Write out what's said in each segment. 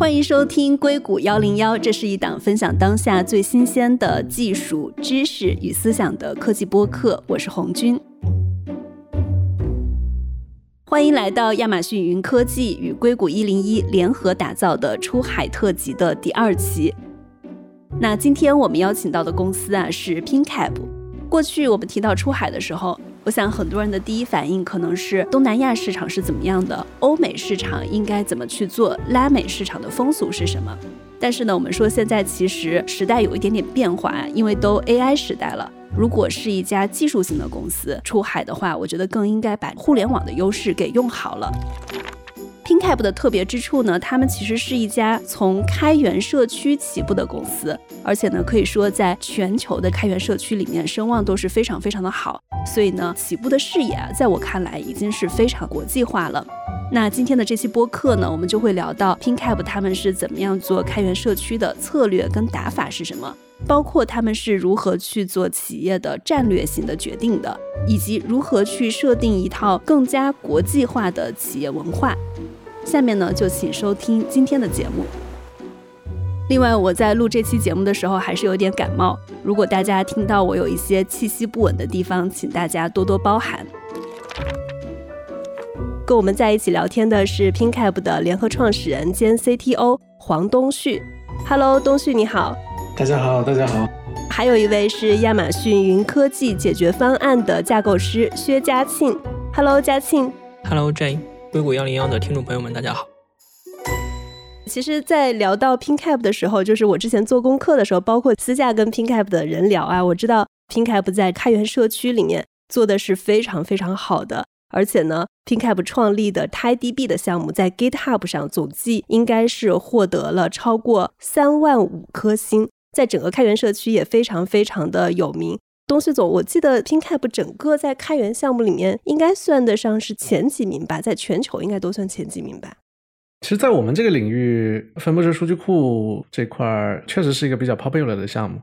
欢迎收听硅谷幺零幺，这是一档分享当下最新鲜的技术知识与思想的科技播客。我是红军，欢迎来到亚马逊云科技与硅谷一零一联合打造的出海特辑的第二期。那今天我们邀请到的公司啊是 PinCab。过去我们提到出海的时候。我想很多人的第一反应可能是东南亚市场是怎么样的，欧美市场应该怎么去做，拉美市场的风俗是什么？但是呢，我们说现在其实时代有一点点变化，因为都 AI 时代了。如果是一家技术型的公司出海的话，我觉得更应该把互联网的优势给用好了。PinCab 的特别之处呢，他们其实是一家从开源社区起步的公司，而且呢，可以说在全球的开源社区里面声望都是非常非常的好，所以呢，起步的视野啊，在我看来已经是非常国际化了。那今天的这期播客呢，我们就会聊到 PinCab 他们是怎么样做开源社区的策略跟打法是什么，包括他们是如何去做企业的战略性的决定的，以及如何去设定一套更加国际化的企业文化。下面呢，就请收听今天的节目。另外，我在录这期节目的时候还是有点感冒，如果大家听到我有一些气息不稳的地方，请大家多多包涵。跟我们在一起聊天的是 PinCap 的联合创始人兼 CTO 黄东旭。Hello，东旭你好。大家好，大家好。还有一位是亚马逊云科技解决方案的架构师薛佳庆。Hello，佳庆。Hello，Jay。硅谷幺零幺的听众朋友们，大家好。其实，在聊到 PinCab 的时候，就是我之前做功课的时候，包括私下跟 PinCab 的人聊啊，我知道 PinCab 在开源社区里面做的是非常非常好的，而且呢，PinCab 创立的 TiDB 的项目在 GitHub 上总计应该是获得了超过三万五颗星，在整个开源社区也非常非常的有名。东西总，我记得 PinCab 整个在开源项目里面应该算得上是前几名吧，在全球应该都算前几名吧。其实，在我们这个领域，分布式数据库这块儿确实是一个比较 popular 的项目。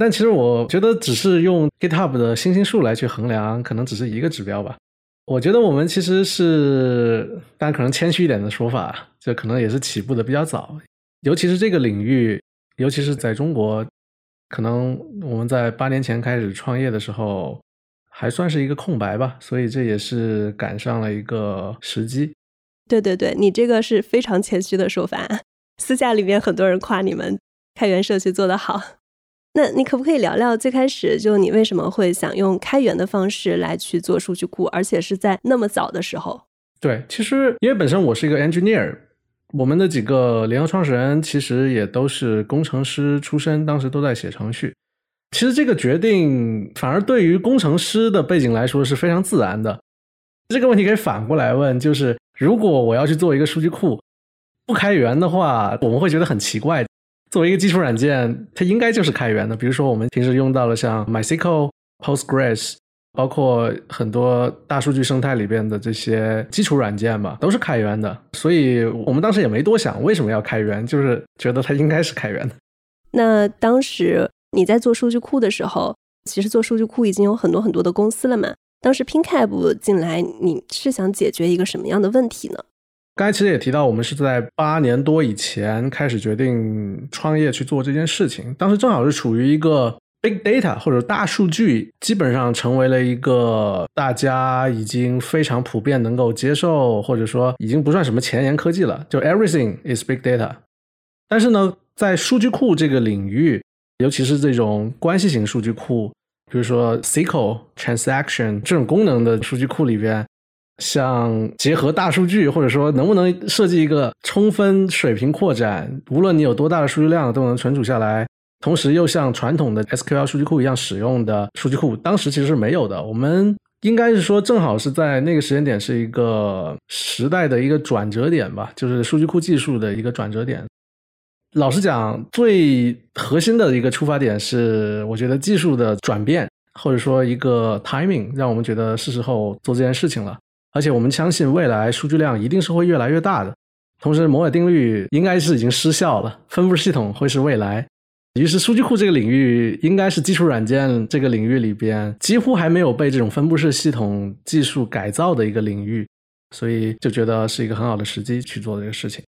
但其实我觉得，只是用 GitHub 的星星数来去衡量，可能只是一个指标吧。我觉得我们其实是，当然可能谦虚一点的说法，这可能也是起步的比较早，尤其是这个领域，尤其是在中国。可能我们在八年前开始创业的时候，还算是一个空白吧，所以这也是赶上了一个时机。对对对，你这个是非常谦虚的说法。私下里面很多人夸你们开源社区做得好，那你可不可以聊聊最开始就你为什么会想用开源的方式来去做数据库，而且是在那么早的时候？对，其实因为本身我是一个 engineer。我们的几个联合创始人其实也都是工程师出身，当时都在写程序。其实这个决定反而对于工程师的背景来说是非常自然的。这个问题可以反过来问，就是如果我要去做一个数据库，不开源的话，我们会觉得很奇怪。作为一个基础软件，它应该就是开源的。比如说我们平时用到了像 MySQL、Postgres。包括很多大数据生态里边的这些基础软件吧，都是开源的，所以我们当时也没多想为什么要开源，就是觉得它应该是开源的。那当时你在做数据库的时候，其实做数据库已经有很多很多的公司了嘛？当时 PinCab 进来，你是想解决一个什么样的问题呢？刚才其实也提到，我们是在八年多以前开始决定创业去做这件事情，当时正好是处于一个。Big data 或者大数据基本上成为了一个大家已经非常普遍能够接受，或者说已经不算什么前沿科技了。就 Everything is big data。但是呢，在数据库这个领域，尤其是这种关系型数据库，比如说 SQL transaction 这种功能的数据库里边，像结合大数据，或者说能不能设计一个充分水平扩展，无论你有多大的数据量都能存储下来。同时又像传统的 SQL 数据库一样使用的数据库，当时其实是没有的。我们应该是说，正好是在那个时间点是一个时代的一个转折点吧，就是数据库技术的一个转折点。老实讲，最核心的一个出发点是，我觉得技术的转变，或者说一个 timing，让我们觉得是时候做这件事情了。而且我们相信，未来数据量一定是会越来越大的。同时，摩尔定律应该是已经失效了，分布式系统会是未来。于是，数据库这个领域应该是基础软件这个领域里边几乎还没有被这种分布式系统技术改造的一个领域，所以就觉得是一个很好的时机去做这个事情。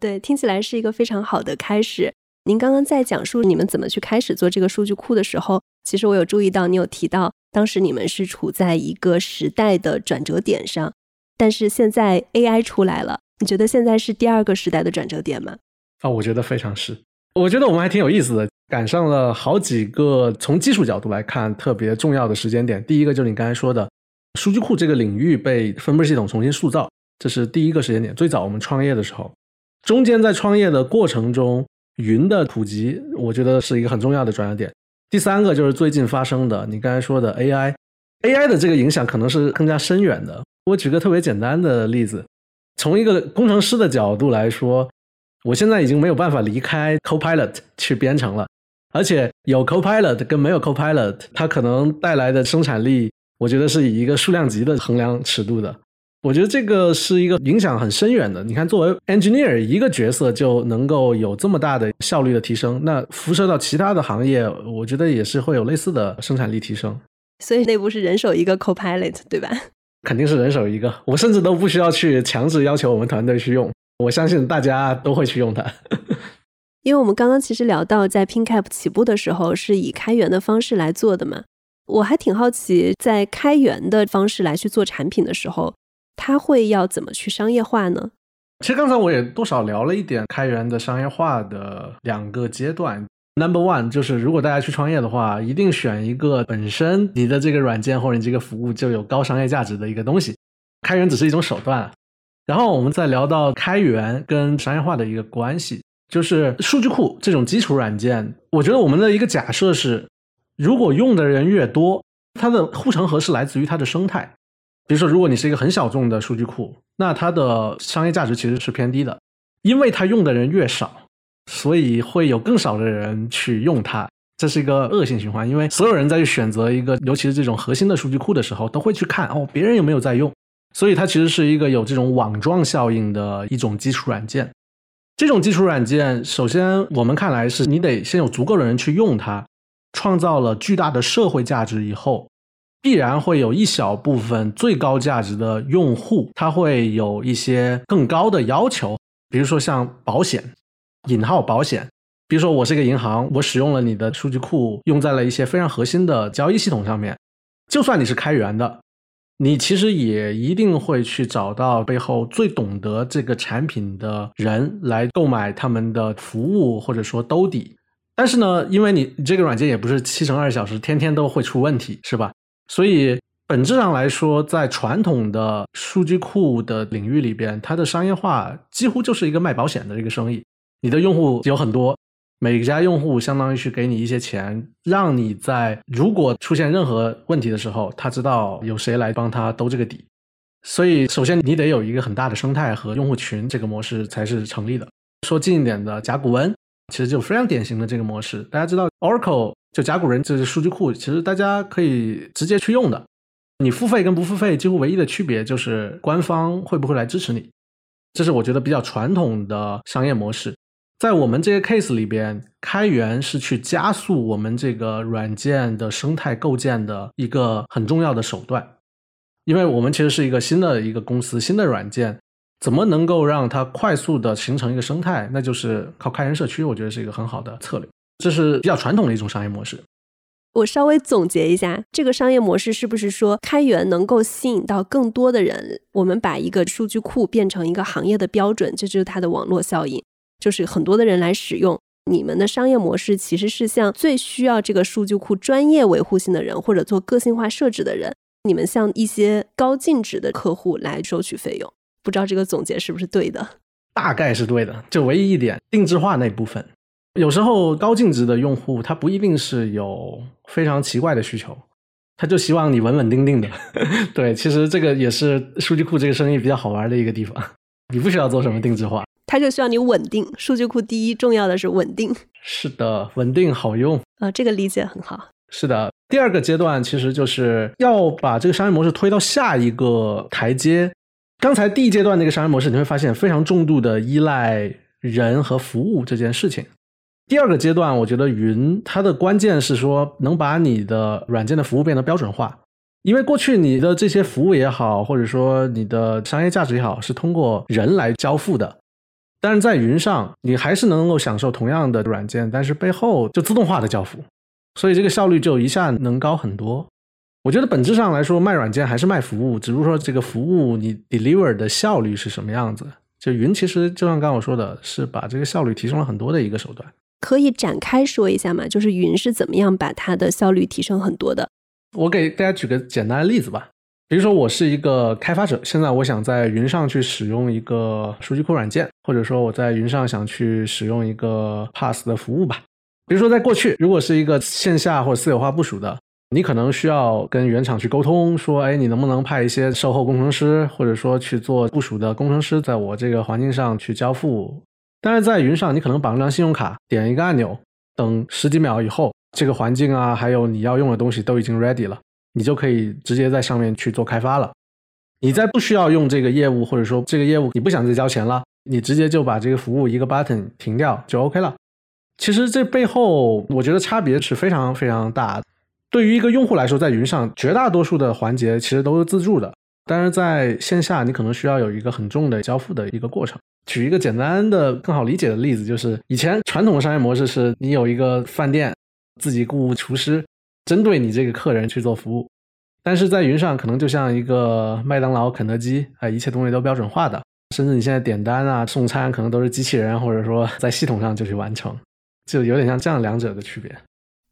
对，听起来是一个非常好的开始。您刚刚在讲述你们怎么去开始做这个数据库的时候，其实我有注意到你有提到，当时你们是处在一个时代的转折点上，但是现在 AI 出来了，你觉得现在是第二个时代的转折点吗？啊，我觉得非常是。我觉得我们还挺有意思的，赶上了好几个从技术角度来看特别重要的时间点。第一个就是你刚才说的，数据库这个领域被分布式系统重新塑造，这是第一个时间点。最早我们创业的时候，中间在创业的过程中。云的普及，我觉得是一个很重要的转折点。第三个就是最近发生的，你刚才说的 AI，AI 的这个影响可能是更加深远的。我举个特别简单的例子，从一个工程师的角度来说，我现在已经没有办法离开 Copilot 去编程了，而且有 Copilot 跟没有 Copilot，它可能带来的生产力，我觉得是以一个数量级的衡量尺度的。我觉得这个是一个影响很深远的。你看，作为 engineer 一个角色就能够有这么大的效率的提升，那辐射到其他的行业，我觉得也是会有类似的生产力提升。所以内部是人手一个 copilot，对吧？肯定是人手一个，我甚至都不需要去强制要求我们团队去用，我相信大家都会去用它。因为我们刚刚其实聊到，在 PinCap 起步的时候是以开源的方式来做的嘛，我还挺好奇，在开源的方式来去做产品的时候。它会要怎么去商业化呢？其实刚才我也多少聊了一点开源的商业化的两个阶段。Number one 就是如果大家去创业的话，一定选一个本身你的这个软件或者你这个服务就有高商业价值的一个东西。开源只是一种手段。然后我们再聊到开源跟商业化的一个关系，就是数据库这种基础软件，我觉得我们的一个假设是，如果用的人越多，它的护城河是来自于它的生态。比如说，如果你是一个很小众的数据库，那它的商业价值其实是偏低的，因为它用的人越少，所以会有更少的人去用它，这是一个恶性循环。因为所有人在去选择一个，尤其是这种核心的数据库的时候，都会去看哦，别人有没有在用，所以它其实是一个有这种网状效应的一种基础软件。这种基础软件，首先我们看来是你得先有足够的人去用它，创造了巨大的社会价值以后。必然会有一小部分最高价值的用户，他会有一些更高的要求，比如说像保险，引号保险。比如说我是一个银行，我使用了你的数据库，用在了一些非常核心的交易系统上面。就算你是开源的，你其实也一定会去找到背后最懂得这个产品的人来购买他们的服务，或者说兜底。但是呢，因为你这个软件也不是七乘二小时，天天都会出问题，是吧？所以本质上来说，在传统的数据库的领域里边，它的商业化几乎就是一个卖保险的一个生意。你的用户有很多，每家用户相当于是给你一些钱，让你在如果出现任何问题的时候，他知道有谁来帮他兜这个底。所以，首先你得有一个很大的生态和用户群，这个模式才是成立的。说近一点的，甲骨文其实就非常典型的这个模式。大家知道 Oracle。就甲骨文这是数据库，其实大家可以直接去用的。你付费跟不付费几乎唯一的区别就是官方会不会来支持你。这是我觉得比较传统的商业模式。在我们这个 case 里边，开源是去加速我们这个软件的生态构建的一个很重要的手段。因为我们其实是一个新的一个公司，新的软件怎么能够让它快速的形成一个生态？那就是靠开源社区，我觉得是一个很好的策略。这是比较传统的一种商业模式。我稍微总结一下，这个商业模式是不是说开源能够吸引到更多的人？我们把一个数据库变成一个行业的标准，这就是它的网络效应，就是很多的人来使用。你们的商业模式其实是向最需要这个数据库专业维护性的人，或者做个性化设置的人，你们向一些高净值的客户来收取费用。不知道这个总结是不是对的？大概是对的，就唯一一点定制化那部分。有时候高净值的用户他不一定是有非常奇怪的需求，他就希望你稳稳定定的。对，其实这个也是数据库这个生意比较好玩的一个地方。你不需要做什么定制化，他就需要你稳定。数据库第一重要的是稳定。是的，稳定好用啊，这个理解很好。是的，第二个阶段其实就是要把这个商业模式推到下一个台阶。刚才第一阶段那个商业模式，你会发现非常重度的依赖人和服务这件事情。第二个阶段，我觉得云它的关键是说能把你的软件的服务变得标准化，因为过去你的这些服务也好，或者说你的商业价值也好，是通过人来交付的。但是在云上，你还是能够享受同样的软件，但是背后就自动化的交付，所以这个效率就一下能高很多。我觉得本质上来说，卖软件还是卖服务，只不过说这个服务你 deliver 的效率是什么样子。就云其实就像刚我说的，是把这个效率提升了很多的一个手段。可以展开说一下吗？就是云是怎么样把它的效率提升很多的？我给大家举个简单的例子吧。比如说，我是一个开发者，现在我想在云上去使用一个数据库软件，或者说我在云上想去使用一个 Pass 的服务吧。比如说，在过去，如果是一个线下或者私有化部署的，你可能需要跟原厂去沟通，说，哎，你能不能派一些售后工程师，或者说去做部署的工程师，在我这个环境上去交付。但是在云上，你可能绑一张信用卡，点一个按钮，等十几秒以后，这个环境啊，还有你要用的东西都已经 ready 了。你就可以直接在上面去做开发了。你再不需要用这个业务，或者说这个业务你不想再交钱了，你直接就把这个服务一个 button 停掉就 OK 了。其实这背后我觉得差别是非常非常大。对于一个用户来说，在云上绝大多数的环节其实都是自助的，但是在线下你可能需要有一个很重的交付的一个过程。举一个简单的、更好理解的例子，就是以前传统商业模式是你有一个饭店，自己雇厨师。针对你这个客人去做服务，但是在云上可能就像一个麦当劳、肯德基，啊，一切东西都标准化的，甚至你现在点单啊、送餐可能都是机器人，或者说在系统上就去完成，就有点像这样两者的区别。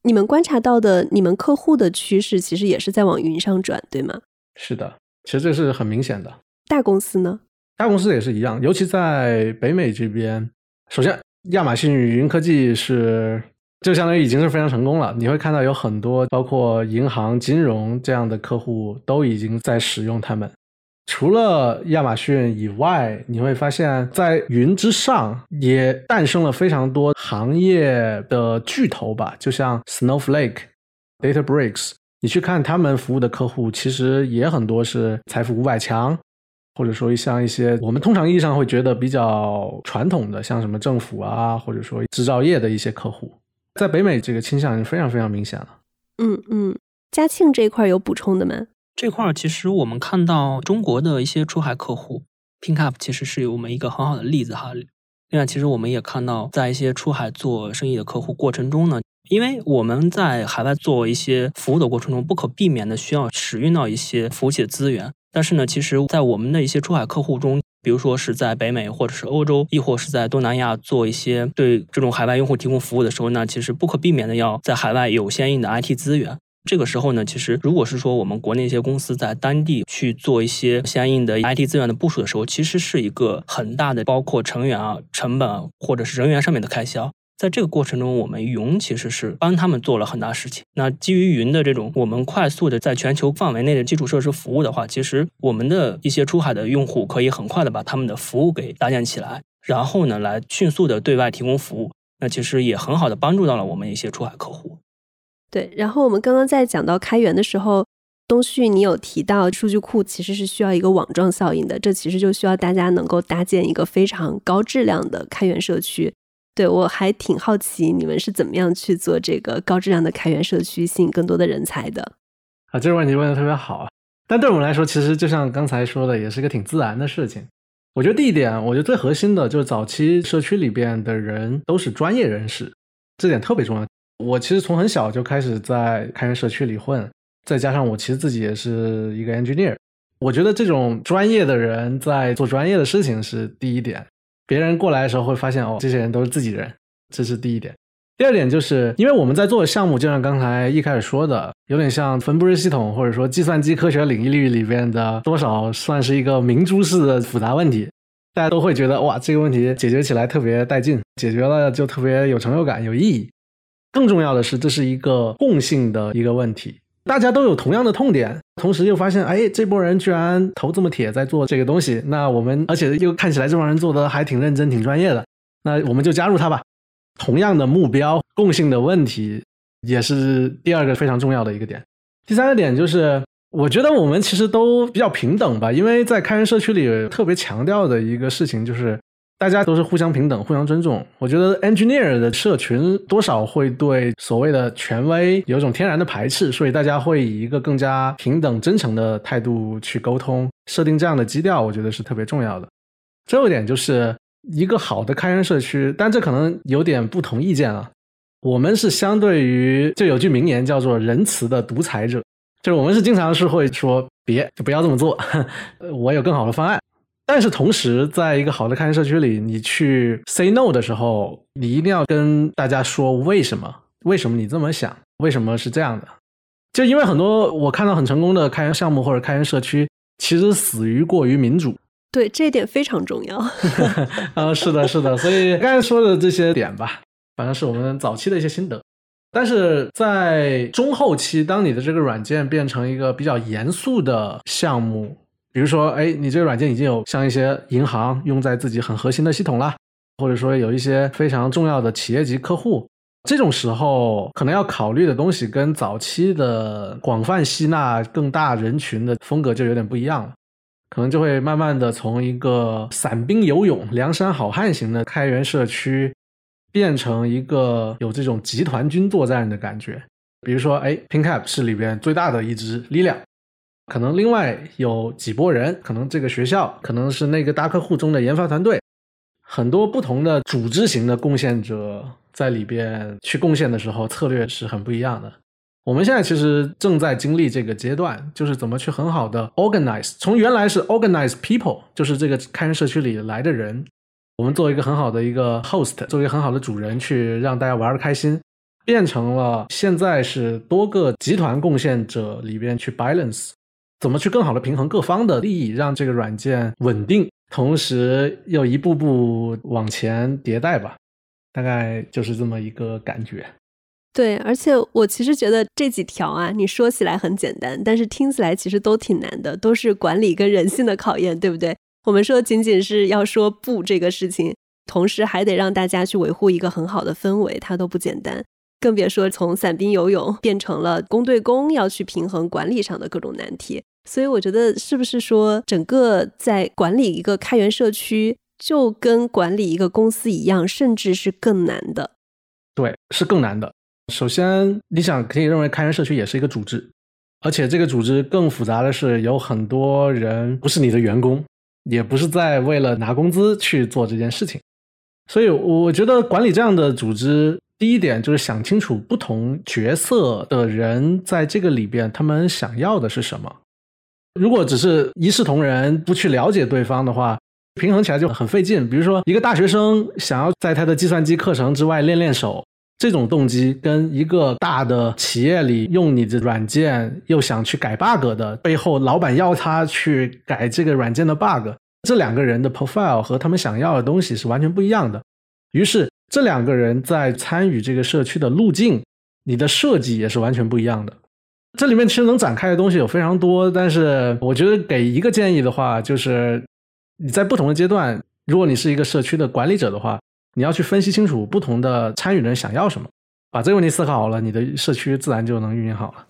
你们观察到的，你们客户的趋势其实也是在往云上转，对吗？是的，其实这是很明显的。大公司呢？大公司也是一样，尤其在北美这边，首先亚马逊云科技是。就相当于已经是非常成功了。你会看到有很多包括银行、金融这样的客户都已经在使用它们。除了亚马逊以外，你会发现在云之上也诞生了非常多行业的巨头吧，就像 Snowflake、DataBricks。你去看他们服务的客户，其实也很多是财富五百强，或者说像一些我们通常意义上会觉得比较传统的，像什么政府啊，或者说制造业的一些客户。在北美，这个倾向已经非常非常明显了。嗯嗯，嘉庆这一块有补充的吗？这块其实我们看到中国的一些出海客户，Pinkup 其实是我们一个很好的例子哈。另外，其实我们也看到，在一些出海做生意的客户过程中呢，因为我们在海外做一些服务的过程中，不可避免的需要使用到一些服务器的资源。但是呢，其实，在我们的一些出海客户中，比如说是在北美或者是欧洲，亦或是在东南亚做一些对这种海外用户提供服务的时候呢，其实不可避免的要在海外有相应的 IT 资源。这个时候呢，其实如果是说我们国内一些公司在当地去做一些相应的 IT 资源的部署的时候，其实是一个很大的包括成员啊、成本或者是人员上面的开销。在这个过程中，我们云其实是帮他们做了很大事情。那基于云的这种我们快速的在全球范围内的基础设施服务的话，其实我们的一些出海的用户可以很快的把他们的服务给搭建起来，然后呢，来迅速的对外提供服务。那其实也很好的帮助到了我们一些出海客户。对，然后我们刚刚在讲到开源的时候，东旭你有提到数据库其实是需要一个网状效应的，这其实就需要大家能够搭建一个非常高质量的开源社区。对我还挺好奇，你们是怎么样去做这个高质量的开源社区，吸引更多的人才的？啊，这个问题问的特别好啊！但对我们来说，其实就像刚才说的，也是一个挺自然的事情。我觉得第一点，我觉得最核心的就是早期社区里边的人都是专业人士，这点特别重要。我其实从很小就开始在开源社区里混，再加上我其实自己也是一个 engineer，我觉得这种专业的人在做专业的事情是第一点。别人过来的时候会发现，哦，这些人都是自己人，这是第一点。第二点就是，因为我们在做的项目，就像刚才一开始说的，有点像分布式系统，或者说计算机科学领域里边的多少算是一个明珠式的复杂问题，大家都会觉得，哇，这个问题解决起来特别带劲，解决了就特别有成就感、有意义。更重要的是，这是一个共性的一个问题。大家都有同样的痛点，同时又发现，哎，这波人居然头这么铁，在做这个东西。那我们，而且又看起来这帮人做的还挺认真、挺专业的，那我们就加入他吧。同样的目标、共性的问题，也是第二个非常重要的一个点。第三个点就是，我觉得我们其实都比较平等吧，因为在开源社区里特别强调的一个事情就是。大家都是互相平等、互相尊重。我觉得 engineer 的社群多少会对所谓的权威有一种天然的排斥，所以大家会以一个更加平等、真诚的态度去沟通，设定这样的基调，我觉得是特别重要的。最后一点就是，一个好的开源社区，但这可能有点不同意见啊。我们是相对于就有句名言叫做“仁慈的独裁者”，就是我们是经常是会说别就不要这么做，我有更好的方案。但是同时，在一个好的开源社区里，你去 say no 的时候，你一定要跟大家说为什么？为什么你这么想？为什么是这样的？就因为很多我看到很成功的开源项目或者开源社区，其实死于过于民主。对，这一点非常重要。啊，是的，是的。所以刚才说的这些点吧，反正是我们早期的一些心得。但是在中后期，当你的这个软件变成一个比较严肃的项目。比如说，哎，你这个软件已经有像一些银行用在自己很核心的系统了，或者说有一些非常重要的企业级客户，这种时候可能要考虑的东西跟早期的广泛吸纳更大人群的风格就有点不一样了，可能就会慢慢的从一个散兵游勇、梁山好汉型的开源社区，变成一个有这种集团军作战的感觉。比如说，哎，PinCap 是里边最大的一支力量。可能另外有几波人，可能这个学校，可能是那个大客户中的研发团队，很多不同的组织型的贡献者在里边去贡献的时候，策略是很不一样的。我们现在其实正在经历这个阶段，就是怎么去很好的 organize，从原来是 organize people，就是这个开源社区里来的人，我们做一个很好的一个 host，作为很好的主人去让大家玩的开心，变成了现在是多个集团贡献者里边去 balance。怎么去更好的平衡各方的利益，让这个软件稳定，同时又一步步往前迭代吧？大概就是这么一个感觉。对，而且我其实觉得这几条啊，你说起来很简单，但是听起来其实都挺难的，都是管理跟人性的考验，对不对？我们说仅仅是要说不这个事情，同时还得让大家去维护一个很好的氛围，它都不简单。更别说从散兵游勇变成了公对公，要去平衡管理上的各种难题。所以我觉得，是不是说整个在管理一个开源社区，就跟管理一个公司一样，甚至是更难的？对，是更难的。首先，你想可以认为开源社区也是一个组织，而且这个组织更复杂的是，有很多人不是你的员工，也不是在为了拿工资去做这件事情。所以，我觉得管理这样的组织，第一点就是想清楚不同角色的人在这个里边，他们想要的是什么。如果只是一视同仁，不去了解对方的话，平衡起来就很费劲。比如说，一个大学生想要在他的计算机课程之外练练手，这种动机跟一个大的企业里用你的软件又想去改 bug 的背后，老板要他去改这个软件的 bug，这两个人的 profile 和他们想要的东西是完全不一样的。于是，这两个人在参与这个社区的路径，你的设计也是完全不一样的。这里面其实能展开的东西有非常多，但是我觉得给一个建议的话，就是你在不同的阶段，如果你是一个社区的管理者的话，你要去分析清楚不同的参与人想要什么，把这个问题思考好了，你的社区自然就能运营好了。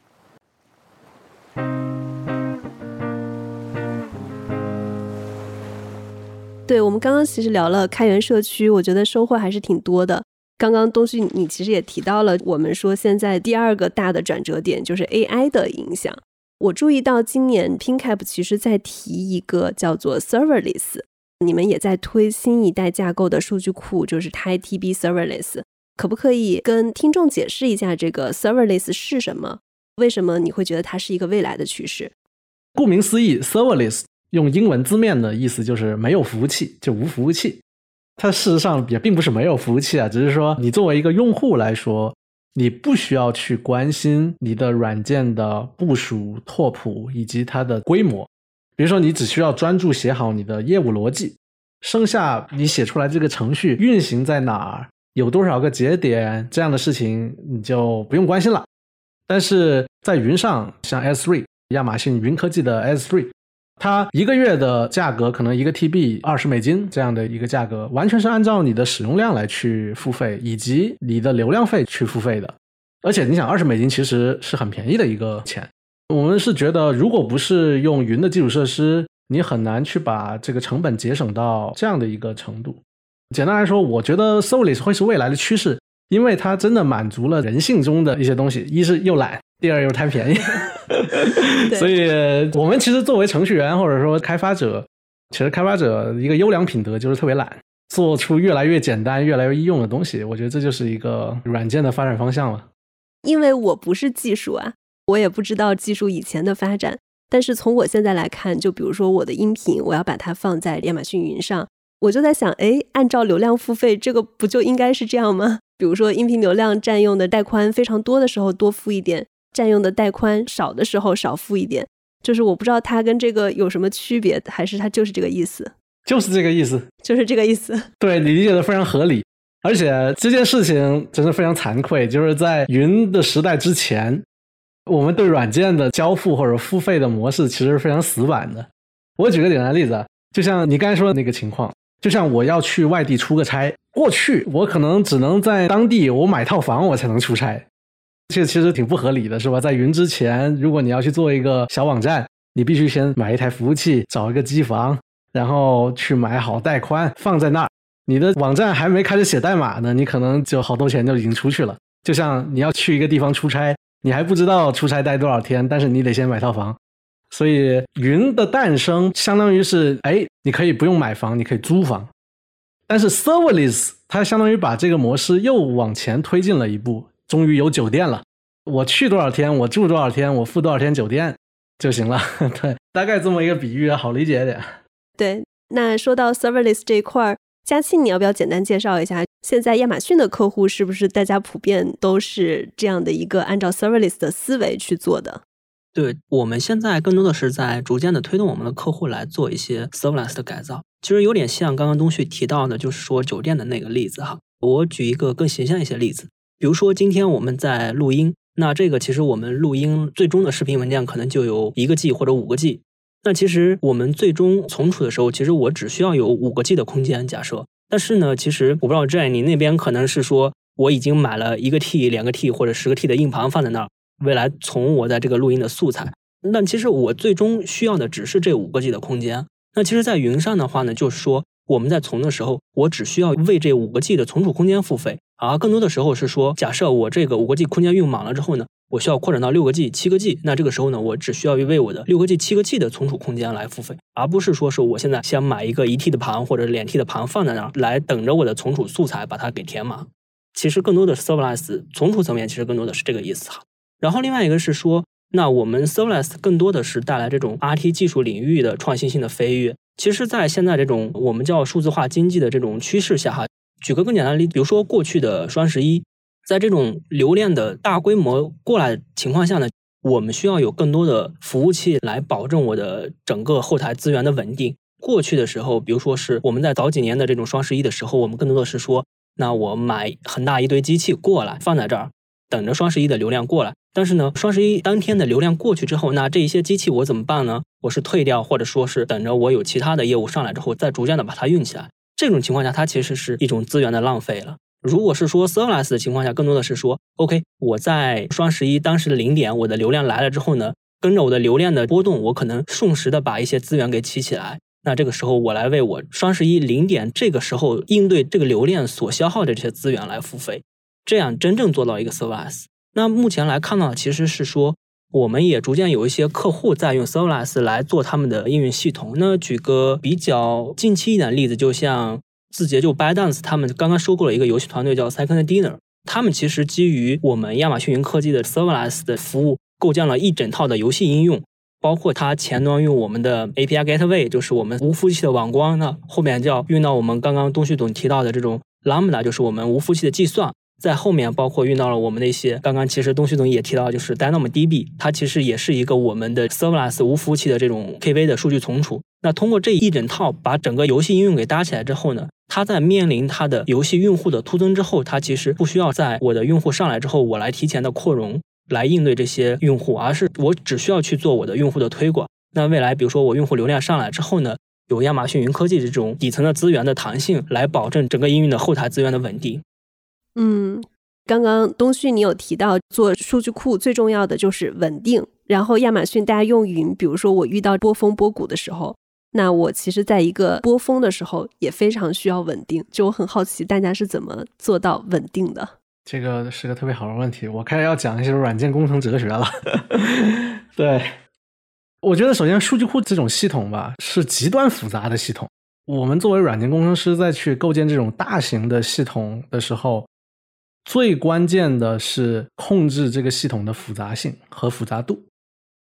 对我们刚刚其实聊了开源社区，我觉得收获还是挺多的。刚刚东旭，你其实也提到了，我们说现在第二个大的转折点就是 AI 的影响。我注意到今年 PinCap 其实在提一个叫做 Serverless，你们也在推新一代架构的数据库，就是 TiDB Serverless。可不可以跟听众解释一下这个 Serverless 是什么？为什么你会觉得它是一个未来的趋势？顾名思义，Serverless 用英文字面的意思就是没有服务器，就无服务器。它事实上也并不是没有服务器啊，只是说你作为一个用户来说，你不需要去关心你的软件的部署、拓扑以及它的规模。比如说，你只需要专注写好你的业务逻辑，剩下你写出来这个程序运行在哪儿、有多少个节点这样的事情，你就不用关心了。但是在云上，像 S3，亚马逊云科技的 S3。它一个月的价格可能一个 TB 二十美金这样的一个价格，完全是按照你的使用量来去付费，以及你的流量费去付费的。而且你想，二十美金其实是很便宜的一个钱。我们是觉得，如果不是用云的基础设施，你很难去把这个成本节省到这样的一个程度。简单来说，我觉得 Solus 会是未来的趋势，因为它真的满足了人性中的一些东西，一是又懒。第二又贪便宜，所以我们其实作为程序员或者说开发者，其实开发者一个优良品德就是特别懒。做出越来越简单、越来越易用的东西。我觉得这就是一个软件的发展方向了。因为我不是技术啊，我也不知道技术以前的发展。但是从我现在来看，就比如说我的音频，我要把它放在亚马逊云上，我就在想，哎，按照流量付费，这个不就应该是这样吗？比如说音频流量占用的带宽非常多的时候多付一点，占用的带宽少的时候少付一点。就是我不知道它跟这个有什么区别，还是它就是这个意思？就是这个意思，就是这个意思。对你理解的非常合理，而且这件事情真的非常惭愧，就是在云的时代之前，我们对软件的交付或者付费的模式其实是非常死板的。我举个简单的例子啊，就像你刚才说的那个情况，就像我要去外地出个差，过去我可能只能在当地我买套房我才能出差。这其实挺不合理的，是吧？在云之前，如果你要去做一个小网站，你必须先买一台服务器，找一个机房，然后去买好带宽放在那儿。你的网站还没开始写代码呢，你可能就好多钱就已经出去了。就像你要去一个地方出差，你还不知道出差待多少天，但是你得先买套房。所以云的诞生相当于是，哎，你可以不用买房，你可以租房。但是 serverless 它相当于把这个模式又往前推进了一步。终于有酒店了，我去多少天，我住多少天，我付多少天酒店就行了。对，大概这么一个比喻，好理解一点。对，那说到 serverless 这一块儿，嘉庆，你要不要简单介绍一下？现在亚马逊的客户是不是大家普遍都是这样的一个按照 serverless 的思维去做的？对，我们现在更多的是在逐渐的推动我们的客户来做一些 serverless 的改造。其实有点像刚刚东旭提到的，就是说酒店的那个例子哈。我举一个更形象一些例子。比如说，今天我们在录音，那这个其实我们录音最终的视频文件可能就有一个 G 或者五个 G。那其实我们最终存储的时候，其实我只需要有五个 G 的空间。假设，但是呢，其实我不知道这你那边可能是说我已经买了一个 T、两个 T 或者十个 T 的硬盘放在那儿，未来存我在这个录音的素材。那其实我最终需要的只是这五个 G 的空间。那其实，在云上的话呢，就是说。我们在存的时候，我只需要为这五个 G 的存储空间付费，而更多的时候是说，假设我这个五个 G 空间用满了之后呢，我需要扩展到六个 G、七个 G，那这个时候呢，我只需要为我的六个 G、七个 G 的存储空间来付费，而不是说是我现在先买一个一 T 的盘或者两 T 的盘放在那儿，来等着我的存储素材把它给填满。其实更多的 serverless 存储层面，其实更多的是这个意思哈。然后另外一个是说，那我们 serverless 更多的是带来这种 RT 技术领域的创新性的飞跃。其实，在现在这种我们叫数字化经济的这种趋势下，哈，举个更简单的例子，比如说过去的双十一，在这种流量的大规模过来情况下呢，我们需要有更多的服务器来保证我的整个后台资源的稳定。过去的时候，比如说是我们在早几年的这种双十一的时候，我们更多的是说，那我买很大一堆机器过来放在这儿。等着双十一的流量过来，但是呢，双十一当天的流量过去之后，那这一些机器我怎么办呢？我是退掉，或者说是等着我有其他的业务上来之后，再逐渐的把它运起来。这种情况下，它其实是一种资源的浪费了。如果是说 serverless 的情况下，更多的是说，OK，我在双十一当时的零点，我的流量来了之后呢，跟着我的流量的波动，我可能瞬时的把一些资源给起起来。那这个时候，我来为我双十一零点这个时候应对这个流量所消耗的这些资源来付费。这样真正做到一个 serverless。那目前来看呢，其实是说我们也逐渐有一些客户在用 serverless 来做他们的应用系统。那举个比较近期一点的例子，就像字节就 ByteDance 他们刚刚收购了一个游戏团队叫 Second Dinner，他们其实基于我们亚马逊云科技的 serverless 的服务，构建了一整套的游戏应用，包括它前端用我们的 API Gateway，就是我们无服务器的网关，那后面叫用到我们刚刚东旭总提到的这种 Lambda，就是我们无服务器的计算。在后面，包括用到了我们的一些，刚刚其实东旭总也提到，就是 DynamoDB，它其实也是一个我们的 serverless 无服务器的这种 KV 的数据存储。那通过这一整套把整个游戏应用给搭起来之后呢，它在面临它的游戏用户的突增之后，它其实不需要在我的用户上来之后，我来提前的扩容来应对这些用户，而是我只需要去做我的用户的推广。那未来，比如说我用户流量上来之后呢，有亚马逊云科技这种底层的资源的弹性来保证整个应用的后台资源的稳定。嗯，刚刚东旭你有提到做数据库最重要的就是稳定，然后亚马逊大家用云，比如说我遇到波峰波谷的时候，那我其实在一个波峰的时候也非常需要稳定，就我很好奇大家是怎么做到稳定的。这个是个特别好的问题，我开始要讲一些软件工程哲学了。对，我觉得首先数据库这种系统吧是极端复杂的系统。我们作为软件工程师，在去构建这种大型的系统的时候，最关键的是控制这个系统的复杂性和复杂度。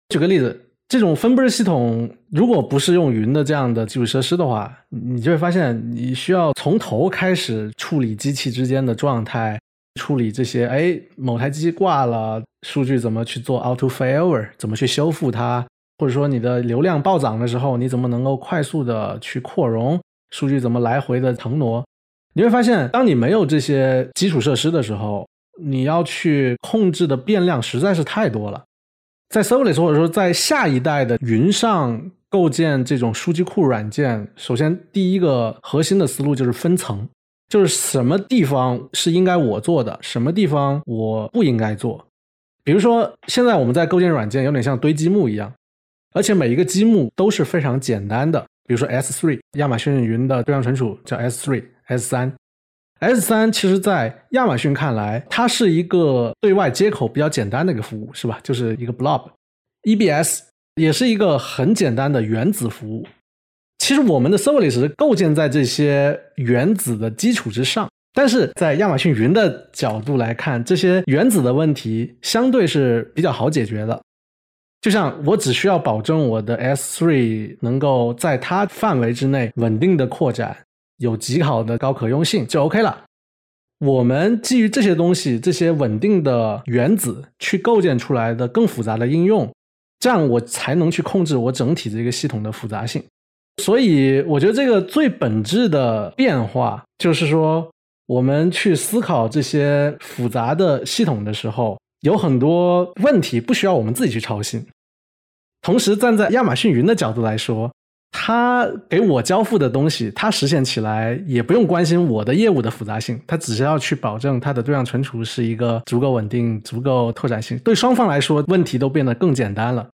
举个例子，这种分布式系统如果不是用云的这样的基础设施的话，你就会发现你需要从头开始处理机器之间的状态，处理这些，哎，某台机挂了，数据怎么去做 auto failover，怎么去修复它。或者说你的流量暴涨的时候，你怎么能够快速的去扩容？数据怎么来回的腾挪？你会发现，当你没有这些基础设施的时候，你要去控制的变量实在是太多了。在 Serverless 或者说在下一代的云上构建这种数据库软件，首先第一个核心的思路就是分层，就是什么地方是应该我做的，什么地方我不应该做。比如说，现在我们在构建软件，有点像堆积木一样。而且每一个积木都是非常简单的，比如说 S3，亚马逊云的对象存储叫 S3、S3、S3，其实在亚马逊看来，它是一个对外接口比较简单的一个服务，是吧？就是一个 blob。EBS 也是一个很简单的原子服务。其实我们的 Serverless 构建在这些原子的基础之上，但是在亚马逊云的角度来看，这些原子的问题相对是比较好解决的。就像我只需要保证我的 S3 能够在它范围之内稳定的扩展，有极好的高可用性就 OK 了。我们基于这些东西，这些稳定的原子去构建出来的更复杂的应用，这样我才能去控制我整体这个系统的复杂性。所以，我觉得这个最本质的变化就是说，我们去思考这些复杂的系统的时候，有很多问题不需要我们自己去操心。同时，站在亚马逊云的角度来说，它给我交付的东西，它实现起来也不用关心我的业务的复杂性，它只是要去保证它的对象存储是一个足够稳定、足够拓展性。对双方来说，问题都变得更简单了。